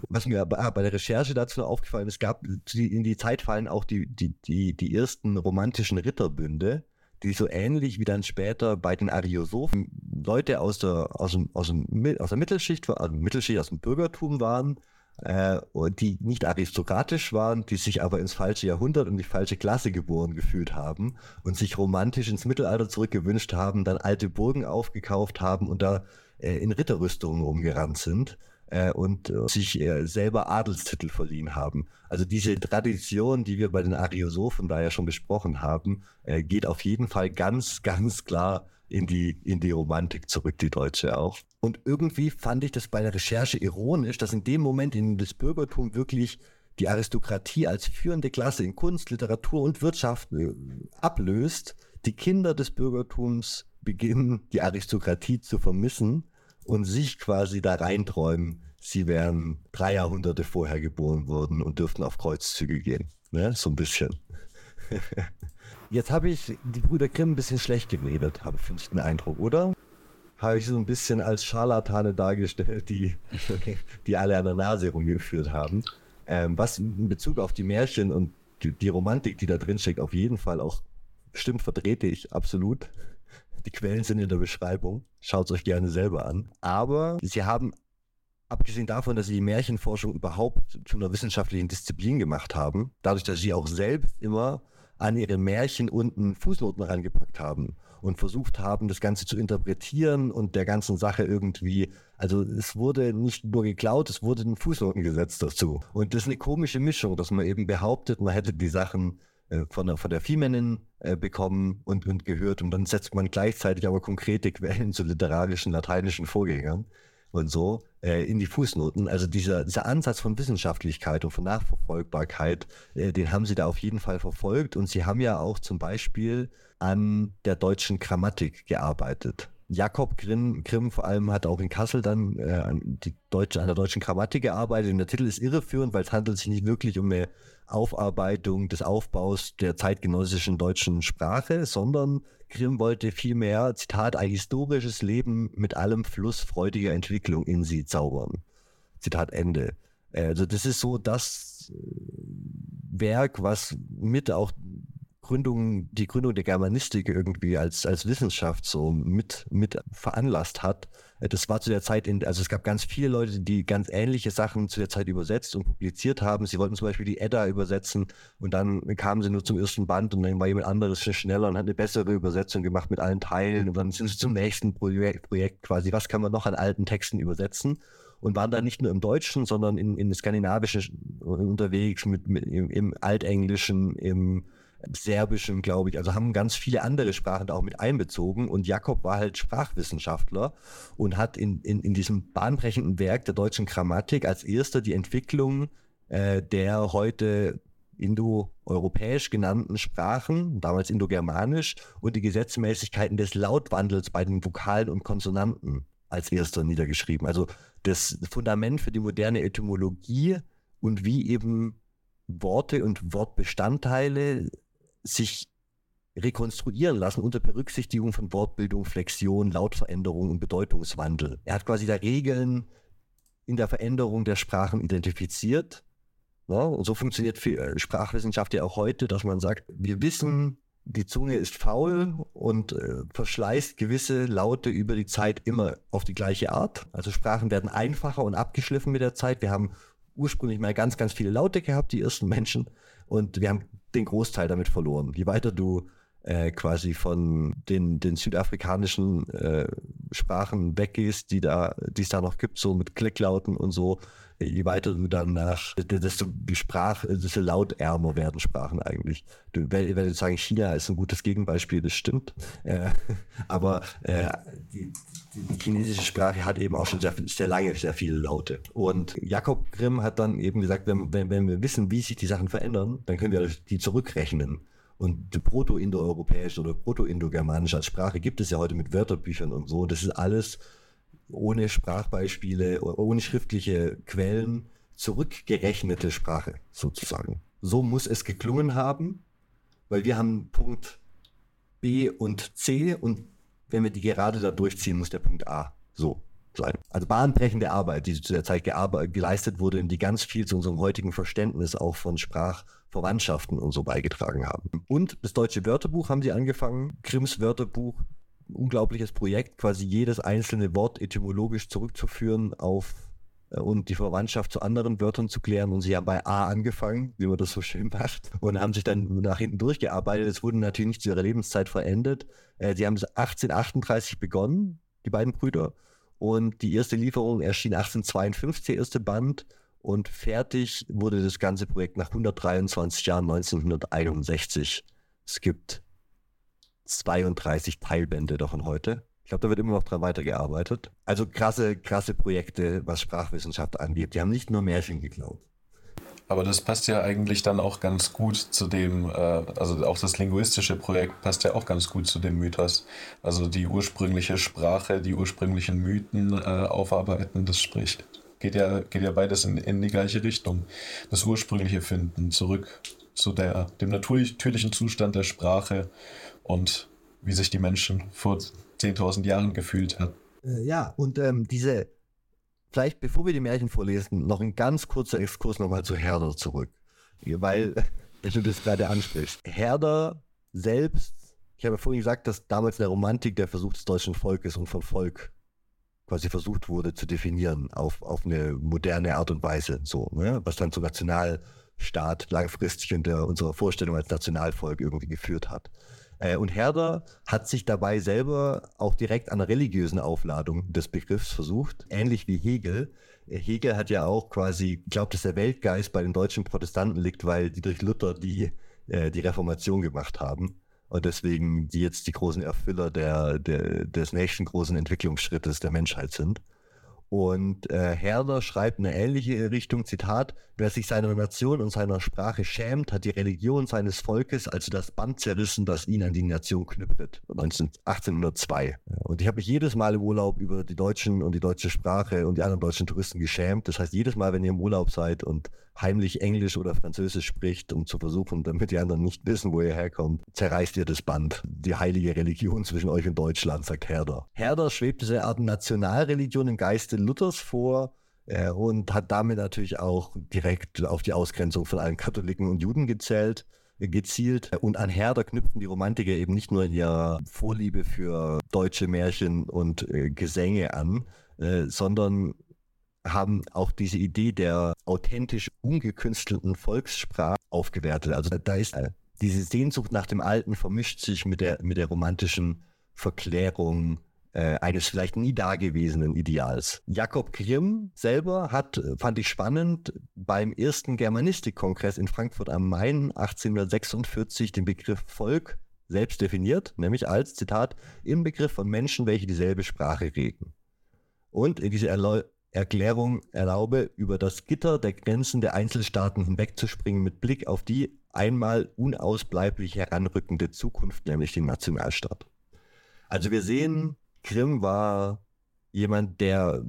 was mir bei, bei der Recherche dazu aufgefallen ist, gab in die Zeit fallen auch die, die, die, die ersten romantischen Ritterbünde, die so ähnlich wie dann später bei den Ariosophen Leute aus der, aus dem, aus dem, aus der Mittelschicht, also Mittelschicht, aus dem Bürgertum waren, äh, die nicht aristokratisch waren, die sich aber ins falsche Jahrhundert und die falsche Klasse geboren gefühlt haben und sich romantisch ins Mittelalter zurückgewünscht haben, dann alte Burgen aufgekauft haben und da äh, in Ritterrüstungen rumgerannt sind äh, und äh, sich äh, selber Adelstitel verliehen haben. Also diese Tradition, die wir bei den Ariosophen da ja schon besprochen haben, geht auf jeden Fall ganz, ganz klar in die, in die Romantik zurück, die Deutsche auch. Und irgendwie fand ich das bei der Recherche ironisch, dass in dem Moment, in dem das Bürgertum wirklich die Aristokratie als führende Klasse in Kunst, Literatur und Wirtschaft äh, ablöst, die Kinder des Bürgertums beginnen, die Aristokratie zu vermissen und sich quasi da reinträumen, sie wären drei Jahrhunderte vorher geboren worden und dürften auf Kreuzzüge gehen. Ne? So ein bisschen. Jetzt habe ich die Brüder Grimm ein bisschen schlecht geredet, habe ich den Eindruck, oder? Habe ich so ein bisschen als Scharlatane dargestellt, die, die alle an der Nase rumgeführt haben. Ähm, was in Bezug auf die Märchen und die, die Romantik, die da drin steckt, auf jeden Fall auch stimmt, vertrete ich absolut. Die Quellen sind in der Beschreibung. Schaut es euch gerne selber an. Aber sie haben, abgesehen davon, dass sie die Märchenforschung überhaupt zu einer wissenschaftlichen Disziplin gemacht haben, dadurch, dass sie auch selbst immer an ihre Märchen unten Fußnoten rangepackt haben und versucht haben, das Ganze zu interpretieren und der ganzen Sache irgendwie, also es wurde nicht nur geklaut, es wurde ein Fußnoten gesetzt dazu. Und das ist eine komische Mischung, dass man eben behauptet, man hätte die Sachen äh, von der, von der Viehmännin äh, bekommen und, und gehört. Und dann setzt man gleichzeitig aber konkrete Quellen zu literarischen lateinischen Vorgängern und so äh, in die Fußnoten. Also dieser, dieser Ansatz von Wissenschaftlichkeit und von Nachverfolgbarkeit, äh, den haben sie da auf jeden Fall verfolgt. Und sie haben ja auch zum Beispiel an der deutschen Grammatik gearbeitet. Jakob Grimm, Grimm vor allem hat auch in Kassel dann äh, an, deutsche, an der deutschen Grammatik gearbeitet. Und der Titel ist irreführend, weil es handelt sich nicht wirklich um eine Aufarbeitung des Aufbaus der zeitgenössischen deutschen Sprache, sondern Grimm wollte vielmehr, Zitat, ein historisches Leben mit allem Fluss freudiger Entwicklung in sie zaubern. Zitat Ende. Also das ist so das äh, Werk, was mit auch Gründung, die Gründung der Germanistik irgendwie als, als Wissenschaft so mit, mit veranlasst hat. Äh, das war zu der Zeit, in, also es gab ganz viele Leute, die ganz ähnliche Sachen zu der Zeit übersetzt und publiziert haben. Sie wollten zum Beispiel die Edda übersetzen und dann kamen sie nur zum ersten Band und dann war jemand anderes schneller und hat eine bessere Übersetzung gemacht mit allen Teilen und dann sind sie zum nächsten Projekt, Projekt quasi. Was kann man noch an alten Texten übersetzen? und waren dann nicht nur im Deutschen, sondern in, in Skandinavischen unterwegs, mit, mit im, im Altenglischen, im Serbischem, glaube ich. Also haben ganz viele andere Sprachen da auch mit einbezogen. Und Jakob war halt Sprachwissenschaftler und hat in, in, in diesem bahnbrechenden Werk der deutschen Grammatik als erster die Entwicklung äh, der heute indoeuropäisch genannten Sprachen, damals indogermanisch, und die Gesetzmäßigkeiten des Lautwandels bei den Vokalen und Konsonanten als erster niedergeschrieben. Also das Fundament für die moderne Etymologie und wie eben Worte und Wortbestandteile sich rekonstruieren lassen unter Berücksichtigung von Wortbildung, Flexion, Lautveränderung und Bedeutungswandel. Er hat quasi da Regeln in der Veränderung der Sprachen identifiziert. Ja, und so funktioniert äh, Sprachwissenschaft ja auch heute, dass man sagt, wir wissen, die Zunge ist faul und äh, verschleißt gewisse Laute über die Zeit immer auf die gleiche Art. Also Sprachen werden einfacher und abgeschliffen mit der Zeit. Wir haben ursprünglich mal ganz, ganz viele Laute gehabt, die ersten Menschen, und wir haben den Großteil damit verloren. Je weiter du äh, quasi von den, den südafrikanischen äh, Sprachen weggehst, die da, die es da noch gibt, so mit Klicklauten und so, je weiter du dann nach, desto die Sprache, desto lautärmer werden Sprachen eigentlich. Du, wenn, wenn sagen, China ist ein gutes Gegenbeispiel, das stimmt. Äh, aber äh, die, die, chinesische Sprache hat eben auch schon sehr, sehr lange sehr viele Laute. Und Jakob Grimm hat dann eben gesagt, wenn, wenn, wenn wir wissen, wie sich die Sachen verändern, dann können wir die zurückrechnen. Und Proto-Indoeuropäisch oder Proto-Indogermanisch als Sprache gibt es ja heute mit Wörterbüchern und so. Das ist alles ohne Sprachbeispiele, ohne schriftliche Quellen zurückgerechnete Sprache sozusagen. So muss es geklungen haben, weil wir haben Punkt B und C und wenn wir die gerade da durchziehen, muss der Punkt A so sein. Also bahnbrechende Arbeit, die zu der Zeit geleistet wurde und die ganz viel zu unserem heutigen Verständnis auch von Sprachverwandtschaften und so beigetragen haben. Und das deutsche Wörterbuch haben sie angefangen, Grimms Wörterbuch unglaubliches Projekt, quasi jedes einzelne Wort etymologisch zurückzuführen auf äh, und die Verwandtschaft zu anderen Wörtern zu klären. Und sie haben bei A angefangen, wie man das so schön macht, und haben sich dann nach hinten durchgearbeitet. Es wurde natürlich nicht zu ihrer Lebenszeit verendet. Äh, sie haben 1838 begonnen, die beiden Brüder. Und die erste Lieferung erschien 1852, der erste Band. Und fertig wurde das ganze Projekt nach 123 Jahren 1961. Es gibt 32 Teilbände davon heute. Ich glaube, da wird immer noch dran weitergearbeitet. Also krasse, krasse Projekte, was Sprachwissenschaft angeht. Die haben nicht nur Märchen geklaut. Aber das passt ja eigentlich dann auch ganz gut zu dem, äh, also auch das linguistische Projekt passt ja auch ganz gut zu dem Mythos. Also die ursprüngliche Sprache, die ursprünglichen Mythen äh, aufarbeiten, das spricht. Geht ja, geht ja beides in, in die gleiche Richtung. Das ursprüngliche Finden, zurück zu der, dem natürlichen Zustand der Sprache und wie sich die Menschen vor 10.000 Jahren gefühlt haben. Äh, ja, und ähm, diese, vielleicht bevor wir die Märchen vorlesen, noch ein ganz kurzer Exkurs nochmal zu Herder zurück. Weil, wenn du das gerade ansprichst, Herder selbst, ich habe ja vorhin gesagt, dass damals der Romantik der Versuch des deutschen Volkes und von Volk quasi versucht wurde zu definieren auf, auf eine moderne Art und Weise, so, ne? was dann zum Nationalstaat langfristig in der, unserer Vorstellung als Nationalvolk irgendwie geführt hat. Äh, und Herder hat sich dabei selber auch direkt an der religiösen Aufladung des Begriffs versucht, ähnlich wie Hegel. Äh, Hegel hat ja auch quasi glaubt, dass der Weltgeist bei den deutschen Protestanten liegt, weil die durch Luther die, äh, die Reformation gemacht haben. Und deswegen die jetzt die großen Erfüller der, der, des nächsten großen Entwicklungsschrittes der Menschheit sind. Und äh, Herder schreibt eine ähnliche Richtung, Zitat, wer sich seiner Nation und seiner Sprache schämt, hat die Religion seines Volkes, also das Band zerrissen, das ihn an die Nation knüpft. 1802. Und ich habe mich jedes Mal im Urlaub über die Deutschen und die deutsche Sprache und die anderen deutschen Touristen geschämt. Das heißt, jedes Mal, wenn ihr im Urlaub seid und heimlich Englisch oder Französisch spricht, um zu versuchen, damit die anderen nicht wissen, wo ihr herkommt, zerreißt ihr das Band. Die heilige Religion zwischen euch und Deutschland, sagt Herder. Herder schwebt diese Art Nationalreligion im Geiste Luthers vor äh, und hat damit natürlich auch direkt auf die Ausgrenzung von allen Katholiken und Juden gezählt äh, gezielt. Und an Herder knüpfen die Romantiker eben nicht nur in ihrer Vorliebe für deutsche Märchen und äh, Gesänge an, sondern haben auch diese Idee der authentisch ungekünstelten Volkssprache aufgewertet. Also da ist äh, diese Sehnsucht nach dem Alten vermischt sich mit der, mit der romantischen Verklärung äh, eines vielleicht nie dagewesenen Ideals. Jakob Grimm selber hat, äh, fand ich spannend, beim ersten Germanistikkongress in Frankfurt am Main 1846 den Begriff Volk selbst definiert, nämlich als, Zitat, im Begriff von Menschen, welche dieselbe Sprache reden. Und in dieser Erleu Erklärung erlaube, über das Gitter der Grenzen der Einzelstaaten hinwegzuspringen mit Blick auf die einmal unausbleiblich heranrückende Zukunft, nämlich den Nationalstaat. Also wir sehen, Grimm war jemand, der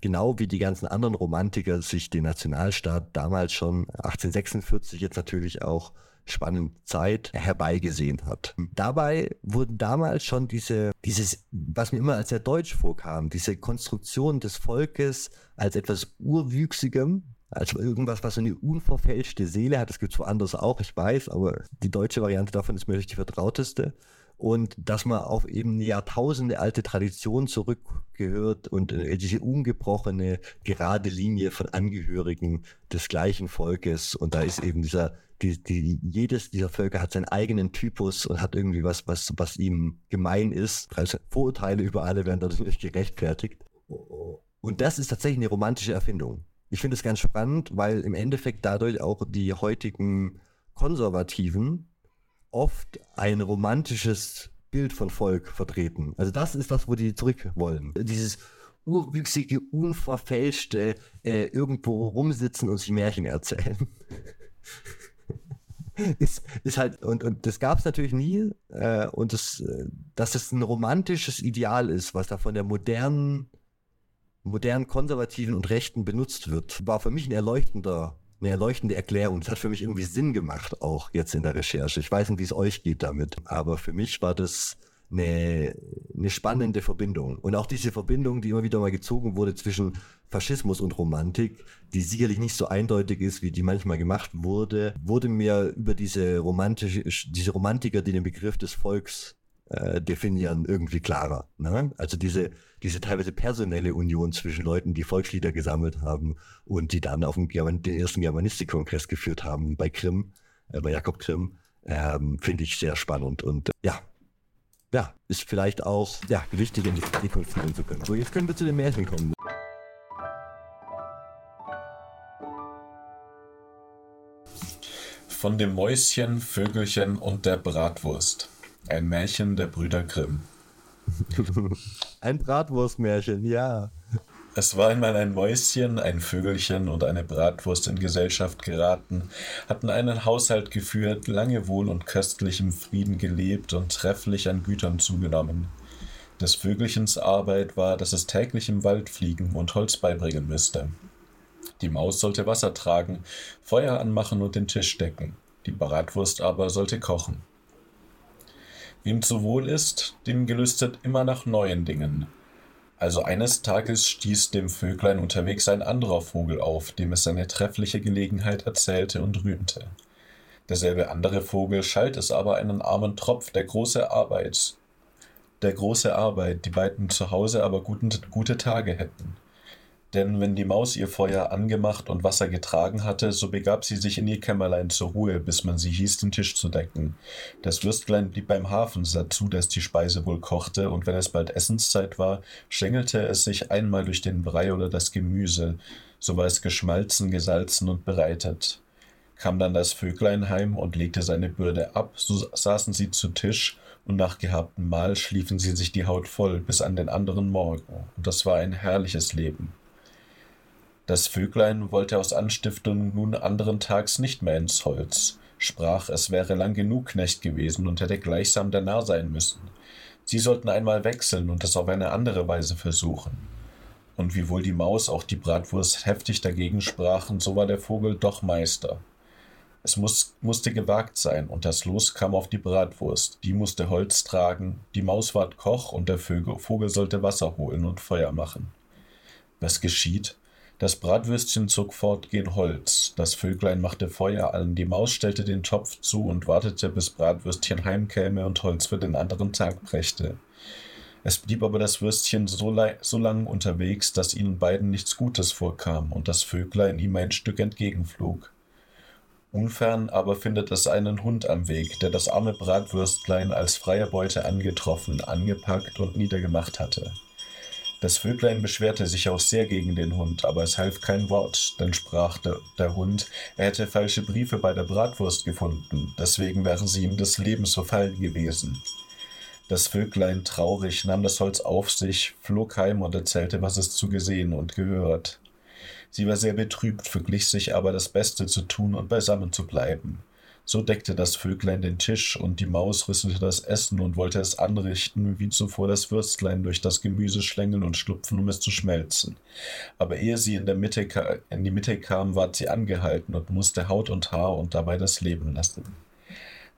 genau wie die ganzen anderen Romantiker sich den Nationalstaat damals schon 1846 jetzt natürlich auch spannende Zeit herbeigesehnt hat. Dabei wurden damals schon diese, dieses, was mir immer als sehr deutsch vorkam, diese Konstruktion des Volkes als etwas Urwüchsigem, als irgendwas, was so eine unverfälschte Seele hat. Das gibt es woanders auch, ich weiß, aber die deutsche Variante davon ist mir die vertrauteste und dass man auf eben eine Jahrtausende alte Tradition zurückgehört und diese ungebrochene gerade Linie von Angehörigen des gleichen Volkes und da ist eben dieser die, die, jedes dieser Völker hat seinen eigenen Typus und hat irgendwie was, was, was ihm gemein ist. Also Vorurteile über alle werden dadurch gerechtfertigt. Und das ist tatsächlich eine romantische Erfindung. Ich finde es ganz spannend, weil im Endeffekt dadurch auch die heutigen Konservativen oft ein romantisches Bild von Volk vertreten. Also das ist das, wo die zurück wollen. Dieses urwüchsige, unverfälschte, äh, irgendwo rumsitzen und sich Märchen erzählen. ist, ist halt, und, und das gab es natürlich nie. Äh, und das, äh, dass es ein romantisches Ideal ist, was da von der modernen, modernen Konservativen und Rechten benutzt wird, war für mich ein erleuchtender eine erleuchtende Erklärung. Das hat für mich irgendwie Sinn gemacht, auch jetzt in der Recherche. Ich weiß nicht, wie es euch geht damit, aber für mich war das eine, eine spannende Verbindung. Und auch diese Verbindung, die immer wieder mal gezogen wurde zwischen Faschismus und Romantik, die sicherlich nicht so eindeutig ist, wie die manchmal gemacht wurde, wurde mir über diese romantische, diese Romantiker, die den Begriff des Volks äh, definieren, irgendwie klarer. Ne? Also diese, diese teilweise personelle Union zwischen Leuten, die Volkslieder gesammelt haben und die dann auf dem German, den ersten Germanistikkongress geführt haben bei Grimm, äh, bei Jakob Grimm, ähm, finde ich sehr spannend und äh, ja, ja, ist vielleicht auch ja, wichtig in die Zukunft führen zu können. So, jetzt können wir zu den Märchen kommen. Von dem Mäuschen, Vögelchen und der Bratwurst. Ein Märchen der Brüder Grimm. ein Bratwurstmärchen, ja. Es war einmal ein Mäuschen, ein Vögelchen und eine Bratwurst in Gesellschaft geraten, hatten einen Haushalt geführt, lange wohl und köstlich im Frieden gelebt und trefflich an Gütern zugenommen. Des Vögelchens Arbeit war, dass es täglich im Wald fliegen und Holz beibringen müsste. Die Maus sollte Wasser tragen, Feuer anmachen und den Tisch decken. Die Bratwurst aber sollte kochen. Wem zu wohl ist, dem gelüstet immer nach neuen Dingen. Also eines Tages stieß dem Vöglein unterwegs ein anderer Vogel auf, dem es seine treffliche Gelegenheit erzählte und rühmte. Derselbe andere Vogel schalt es aber einen armen Tropf, der große Arbeit, der große Arbeit, die beiden zu Hause aber guten, gute Tage hätten. Denn wenn die Maus ihr Feuer angemacht und Wasser getragen hatte, so begab sie sich in ihr Kämmerlein zur Ruhe, bis man sie hieß, den Tisch zu decken. Das Würstlein blieb beim Hafen, sah zu, dass die Speise wohl kochte, und wenn es bald Essenszeit war, schengelte es sich einmal durch den Brei oder das Gemüse, so war es geschmalzen, gesalzen und bereitet. Kam dann das Vöglein heim und legte seine Bürde ab, so saßen sie zu Tisch, und nach gehabtem Mahl schliefen sie sich die Haut voll bis an den anderen Morgen, und das war ein herrliches Leben. Das Vöglein wollte aus Anstiftung nun anderen Tags nicht mehr ins Holz, sprach, es wäre lang genug Knecht gewesen und hätte gleichsam der Narr sein müssen. Sie sollten einmal wechseln und es auf eine andere Weise versuchen. Und wiewohl die Maus auch die Bratwurst heftig dagegen sprachen, so war der Vogel doch Meister. Es muss, musste gewagt sein, und das Los kam auf die Bratwurst. Die musste Holz tragen, die Maus ward Koch, und der Vögel, Vogel sollte Wasser holen und Feuer machen. Was geschieht? Das Bratwürstchen zog fort gen Holz, das Vöglein machte Feuer an, die Maus stellte den Topf zu und wartete, bis Bratwürstchen heimkäme und Holz für den anderen Tag brächte. Es blieb aber das Würstchen so, so lang unterwegs, dass ihnen beiden nichts Gutes vorkam und das Vöglein ihm ein Stück entgegenflog. Unfern aber findet es einen Hund am Weg, der das arme Bratwürstlein als freie Beute angetroffen, angepackt und niedergemacht hatte. Das Vöglein beschwerte sich auch sehr gegen den Hund, aber es half kein Wort, dann sprach der, der, Hund, er hätte falsche Briefe bei der Bratwurst gefunden, deswegen wären sie ihm des Lebens verfallen gewesen. Das Vöglein, traurig, nahm das Holz auf sich, flog heim und erzählte, was es zu gesehen und gehört. Sie war sehr betrübt, verglich sich aber das Beste zu tun und beisammen zu bleiben. So deckte das Vöglein den Tisch, und die Maus rüstete das Essen und wollte es anrichten, wie zuvor das Würstlein durch das Gemüse schlängeln und schlupfen, um es zu schmelzen. Aber ehe sie in, Mitte, in die Mitte kam, ward sie angehalten und musste Haut und Haar und dabei das Leben lassen.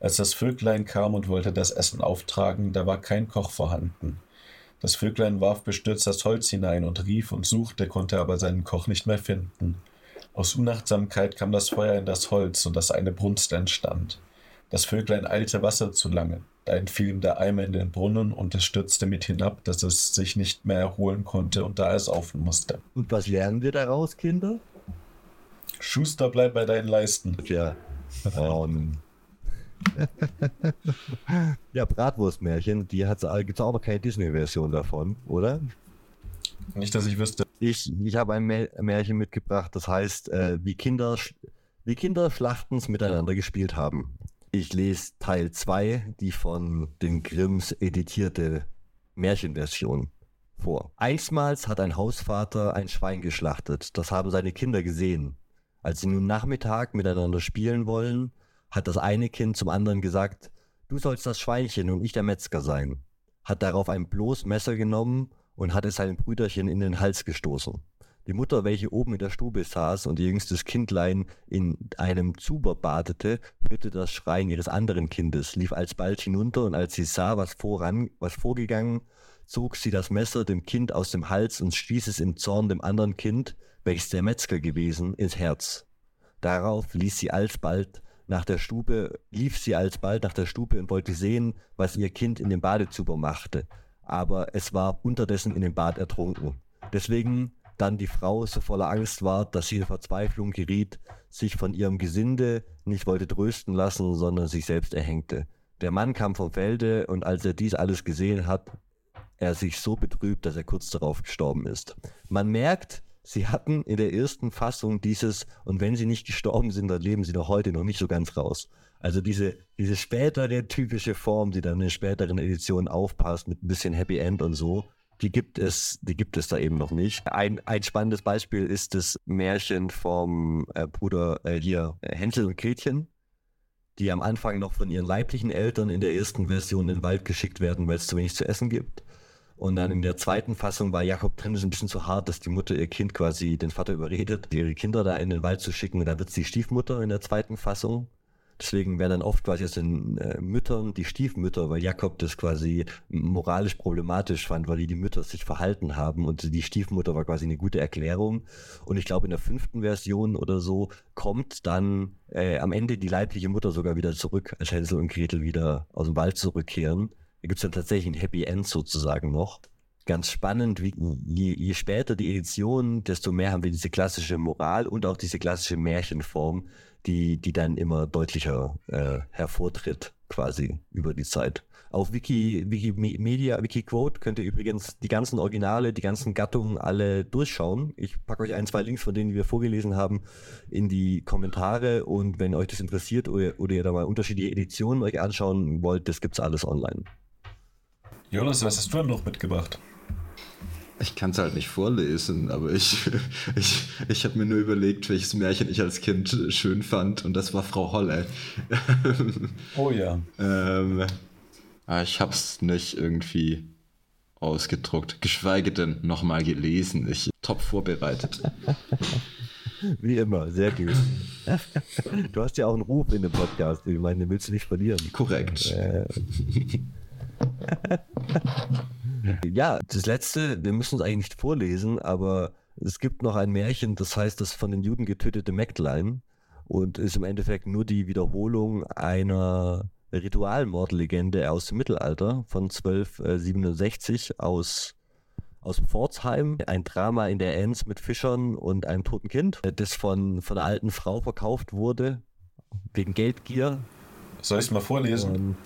Als das Vöglein kam und wollte das Essen auftragen, da war kein Koch vorhanden. Das Vöglein warf bestürzt das Holz hinein und rief und suchte, konnte aber seinen Koch nicht mehr finden. Aus Unachtsamkeit kam das Feuer in das Holz, und das eine Brunst entstand. Das Vöglein eilte Wasser zu lange. Da entfiel ihm der Eimer in den Brunnen, und es stürzte mit hinab, dass es sich nicht mehr erholen konnte und da es auf musste. Und was lernen wir daraus, Kinder? Schuster, bleib bei deinen Leisten. Ja. Um. ja, Bratwurstmärchen, die gibt es auch noch keine Disney-Version davon, oder? Nicht, dass ich wüsste. Ich, ich habe ein Märchen mitgebracht, das heißt, äh, wie Kinder, wie Kinder Schlachtens miteinander gespielt haben. Ich lese Teil 2, die von den Grimms editierte Märchenversion vor. Einstmals hat ein Hausvater ein Schwein geschlachtet. Das haben seine Kinder gesehen. Als sie nun Nachmittag miteinander spielen wollen, hat das eine Kind zum anderen gesagt, du sollst das Schweinchen und ich der Metzger sein. Hat darauf ein bloß Messer genommen und hatte sein Brüderchen in den Hals gestoßen. Die Mutter, welche oben in der Stube saß und ihr jüngstes Kindlein in einem Zuber badete, hörte das Schreien ihres anderen Kindes, lief alsbald hinunter und als sie sah, was voran, was vorgegangen, zog sie das Messer dem Kind aus dem Hals und stieß es im Zorn dem anderen Kind, welches der Metzger gewesen, ins Herz. Darauf ließ sie alsbald nach der Stube, lief sie alsbald nach der Stube und wollte sehen, was ihr Kind in dem Badezuber machte aber es war unterdessen in dem Bad ertrunken. Deswegen dann die Frau so voller Angst war, dass sie in Verzweiflung geriet, sich von ihrem Gesinde nicht wollte trösten lassen, sondern sich selbst erhängte. Der Mann kam vom Felde und als er dies alles gesehen hat, er sich so betrübt, dass er kurz darauf gestorben ist. Man merkt, sie hatten in der ersten Fassung dieses, und wenn sie nicht gestorben sind, dann leben sie noch heute noch nicht so ganz raus. Also diese, diese spätere typische Form, die dann in späteren Editionen aufpasst, mit ein bisschen Happy End und so, die gibt es, die gibt es da eben noch nicht. Ein, ein spannendes Beispiel ist das Märchen vom äh, Bruder äh, hier äh, Hänsel und Gretchen, die am Anfang noch von ihren leiblichen Eltern in der ersten Version in den Wald geschickt werden, weil es zu wenig zu essen gibt. Und dann in der zweiten Fassung war Jakob drin, ein bisschen zu hart, dass die Mutter ihr Kind quasi den Vater überredet, ihre Kinder da in den Wald zu schicken. Und dann wird sie Stiefmutter in der zweiten Fassung. Deswegen werden dann oft quasi aus den äh, Müttern die Stiefmütter, weil Jakob das quasi moralisch problematisch fand, weil die, die Mütter sich verhalten haben und die Stiefmutter war quasi eine gute Erklärung. Und ich glaube, in der fünften Version oder so kommt dann äh, am Ende die leibliche Mutter sogar wieder zurück, als Hänsel und Gretel wieder aus dem Wald zurückkehren. Da gibt es dann tatsächlich ein Happy End sozusagen noch ganz spannend, wie, je, je, später die Edition, desto mehr haben wir diese klassische Moral und auch diese klassische Märchenform, die, die dann immer deutlicher äh, hervortritt, quasi über die Zeit. Auf Wiki, Wikimedia, Wikiquote könnt ihr übrigens die ganzen Originale, die ganzen Gattungen alle durchschauen. Ich packe euch ein, zwei Links von denen wir vorgelesen haben in die Kommentare und wenn euch das interessiert oder, oder ihr da mal unterschiedliche Editionen euch anschauen wollt, das gibt's alles online. Jonas, was hast du denn noch mitgebracht? Ich kann es halt nicht vorlesen, aber ich, ich, ich habe mir nur überlegt, welches Märchen ich als Kind schön fand und das war Frau Holle. Oh ja. ähm, aber ich habe es nicht irgendwie ausgedruckt, geschweige denn nochmal gelesen. Ich top vorbereitet. Wie immer, sehr gut. Du hast ja auch einen Ruf in dem Podcast. Ich meine, den willst du nicht verlieren. Korrekt. Äh. Ja, das letzte, wir müssen es eigentlich nicht vorlesen, aber es gibt noch ein Märchen, das heißt das von den Juden getötete Mägdlein und ist im Endeffekt nur die Wiederholung einer Ritualmordlegende aus dem Mittelalter von 1267 aus aus Pforzheim, ein Drama in der Enns mit Fischern und einem toten Kind, das von, von einer alten Frau verkauft wurde, wegen Geldgier. Soll ich es mal vorlesen? Und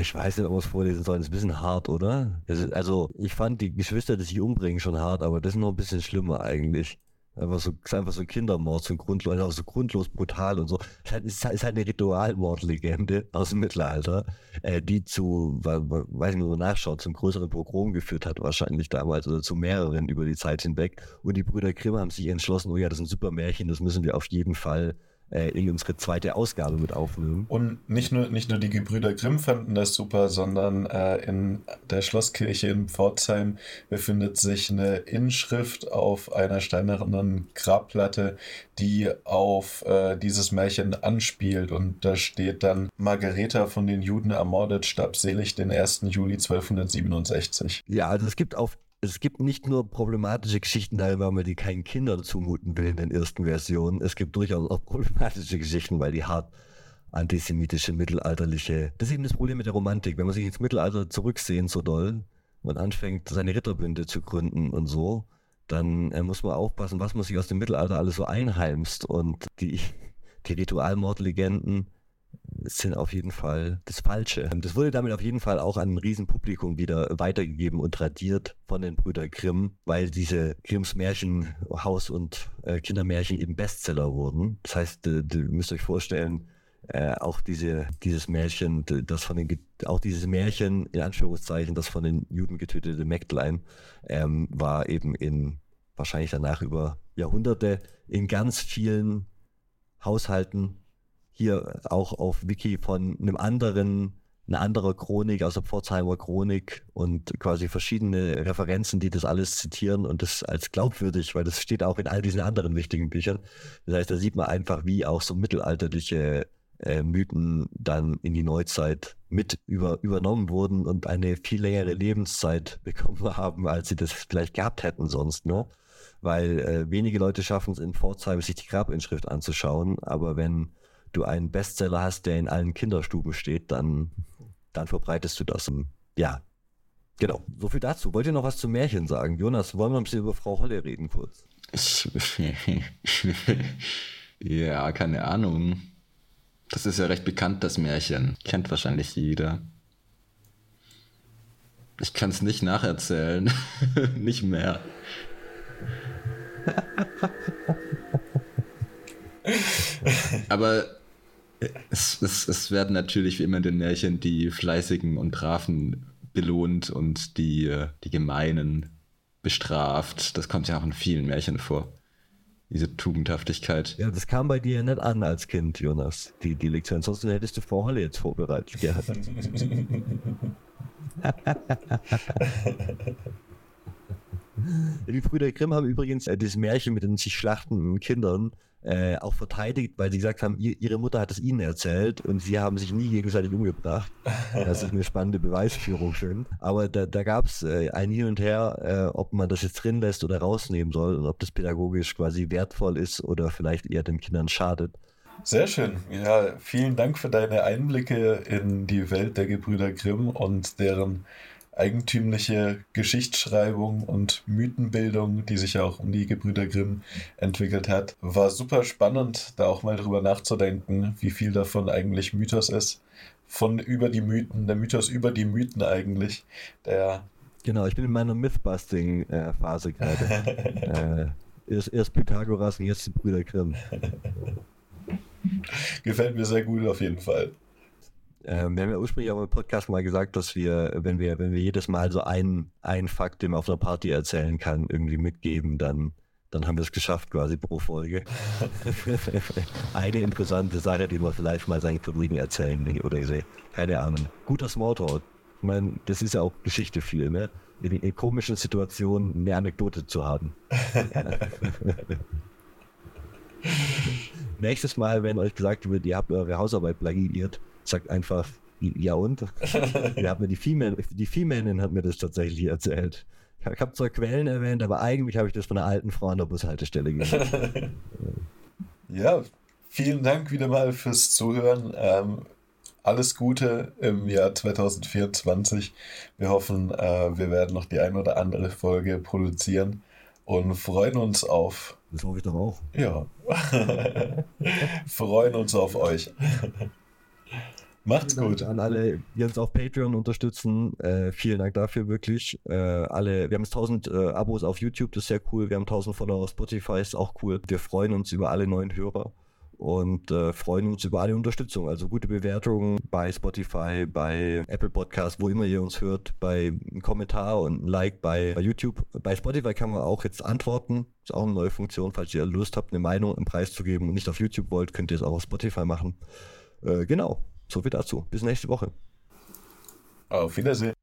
ich weiß nicht, ob wir es vorlesen sollen. Das ist ein bisschen hart, oder? Also, ich fand die Geschwister, die sich umbringen, schon hart, aber das ist noch ein bisschen schlimmer eigentlich. Einfach so, ist einfach so ein Kindermord, so grundlos, also so grundlos brutal und so. Es ist halt, ist halt eine Ritualmordlegende aus dem Mittelalter, äh, die zu, weiß nicht, so nachschaut, zum größeren Pogrom geführt hat, wahrscheinlich damals, oder zu mehreren über die Zeit hinweg. Und die Brüder Grimm haben sich entschlossen, oh ja, das ist ein super Märchen, das müssen wir auf jeden Fall äh, in unsere zweite Ausgabe mit aufnehmen. Und nicht nur, nicht nur die Gebrüder Grimm fanden das super, sondern äh, in der Schlosskirche in Pforzheim befindet sich eine Inschrift auf einer steinernen Grabplatte, die auf äh, dieses Märchen anspielt. Und da steht dann, Margareta von den Juden ermordet, starb selig den 1. Juli 1267. Ja, also es gibt auf es gibt nicht nur problematische Geschichten, weil man die keinen Kindern zumuten will in den ersten Versionen. Es gibt durchaus auch problematische Geschichten, weil die hart antisemitische, mittelalterliche. Das ist eben das Problem mit der Romantik. Wenn man sich ins Mittelalter zurücksehen so doll und anfängt, seine Ritterbünde zu gründen und so, dann äh, muss man aufpassen, was man sich aus dem Mittelalter alles so einheimst. Und die, die Ritualmordlegenden sind auf jeden Fall das Falsche. Das wurde damit auf jeden Fall auch an ein Riesenpublikum wieder weitergegeben und tradiert von den Brüdern Grimm, weil diese Grimms Märchen, Haus- und äh, Kindermärchen eben Bestseller wurden. Das heißt, ihr müsst euch vorstellen, äh, auch diese, dieses Märchen, das von den, auch dieses Märchen, in Anführungszeichen, das von den Juden getötete Mägdlein, ähm, war eben in wahrscheinlich danach über Jahrhunderte in ganz vielen Haushalten hier auch auf Wiki von einem anderen, eine andere Chronik der Pforzheimer Chronik und quasi verschiedene Referenzen, die das alles zitieren und das als glaubwürdig, weil das steht auch in all diesen anderen wichtigen Büchern. Das heißt, da sieht man einfach, wie auch so mittelalterliche äh, Mythen dann in die Neuzeit mit über, übernommen wurden und eine viel längere Lebenszeit bekommen haben, als sie das vielleicht gehabt hätten sonst, ne? Weil äh, wenige Leute schaffen es in Pforzheim, sich die Grabinschrift anzuschauen, aber wenn du einen Bestseller hast, der in allen Kinderstuben steht, dann, dann verbreitest du das. Ja, genau. So viel dazu. Wollt ihr noch was zum Märchen sagen? Jonas, wollen wir ein bisschen über Frau Holle reden kurz? ja, keine Ahnung. Das ist ja recht bekannt, das Märchen. Kennt wahrscheinlich jeder. Ich kann es nicht nacherzählen. nicht mehr. Aber es, es, es werden natürlich wie immer in den Märchen die Fleißigen und Braven belohnt und die, die Gemeinen bestraft. Das kommt ja auch in vielen Märchen vor. Diese Tugendhaftigkeit. Ja, das kam bei dir ja nicht an als Kind, Jonas, die, die Lektion. Sonst hättest du Frau Holle jetzt vorbereitet gehabt. die Brüder Grimm haben übrigens äh, das Märchen mit den sich schlachtenden Kindern äh, auch verteidigt, weil sie gesagt haben, ihr, ihre Mutter hat es ihnen erzählt und sie haben sich nie gegenseitig umgebracht. Das ist eine spannende Beweisführung schön. Aber da, da gab es äh, ein Hin und Her, äh, ob man das jetzt drin lässt oder rausnehmen soll und ob das pädagogisch quasi wertvoll ist oder vielleicht eher den Kindern schadet. Sehr schön. Ja, vielen Dank für deine Einblicke in die Welt der Gebrüder Grimm und deren eigentümliche Geschichtsschreibung und Mythenbildung, die sich ja auch um die Gebrüder Grimm entwickelt hat. War super spannend, da auch mal drüber nachzudenken, wie viel davon eigentlich Mythos ist. Von über die Mythen, der Mythos über die Mythen eigentlich. Der genau, ich bin in meiner Mythbusting-Phase gerade. äh, erst, erst Pythagoras und jetzt die Brüder Grimm. Gefällt mir sehr gut auf jeden Fall. Ähm, wir haben ja ursprünglich auch im Podcast mal gesagt, dass wir, wenn wir, wenn wir jedes Mal so einen, einen Fakt, den man auf einer Party erzählen kann, irgendwie mitgeben, dann, dann haben wir es geschafft quasi pro Folge. Eine interessante Sache, die man vielleicht mal seinen Kollegen erzählen oder ich keine Ahnung. Guter Smalltalk. Ich meine, das ist ja auch Geschichte viel, ne? In, in komischen Situationen eine Anekdote zu haben. Nächstes Mal, wenn euch gesagt wird, ihr habt eure Hausarbeit plagiiert, sagt einfach, ja und? Wir haben mir die Female, die Female hat mir das tatsächlich erzählt. Ich habe zwar Quellen erwähnt, aber eigentlich habe ich das von einer alten Frau an der Bushaltestelle gehört. ja, vielen Dank wieder mal fürs Zuhören. Ähm, alles Gute im Jahr 2024. Wir hoffen, äh, wir werden noch die ein oder andere Folge produzieren und freuen uns auf. Das hoffe ich doch auch. Ja. freuen uns auf euch. Macht's gut. An alle, die uns auf Patreon unterstützen. Äh, vielen Dank dafür wirklich. Äh, alle, wir haben jetzt 1000 äh, Abos auf YouTube, das ist sehr cool. Wir haben 1000 Follower auf Spotify, ist auch cool. Wir freuen uns über alle neuen Hörer. und äh, freuen uns über alle Unterstützung. Also gute Bewertungen bei Spotify, bei Apple Podcasts, wo immer ihr uns hört, bei einem Kommentar und ein Like bei, bei YouTube. Bei Spotify kann man auch jetzt antworten. Ist auch eine neue Funktion. Falls ihr Lust habt, eine Meinung im Preis zu geben und nicht auf YouTube wollt, könnt ihr es auch auf Spotify machen. Äh, genau, so viel dazu. Bis nächste Woche. Auf Wiedersehen.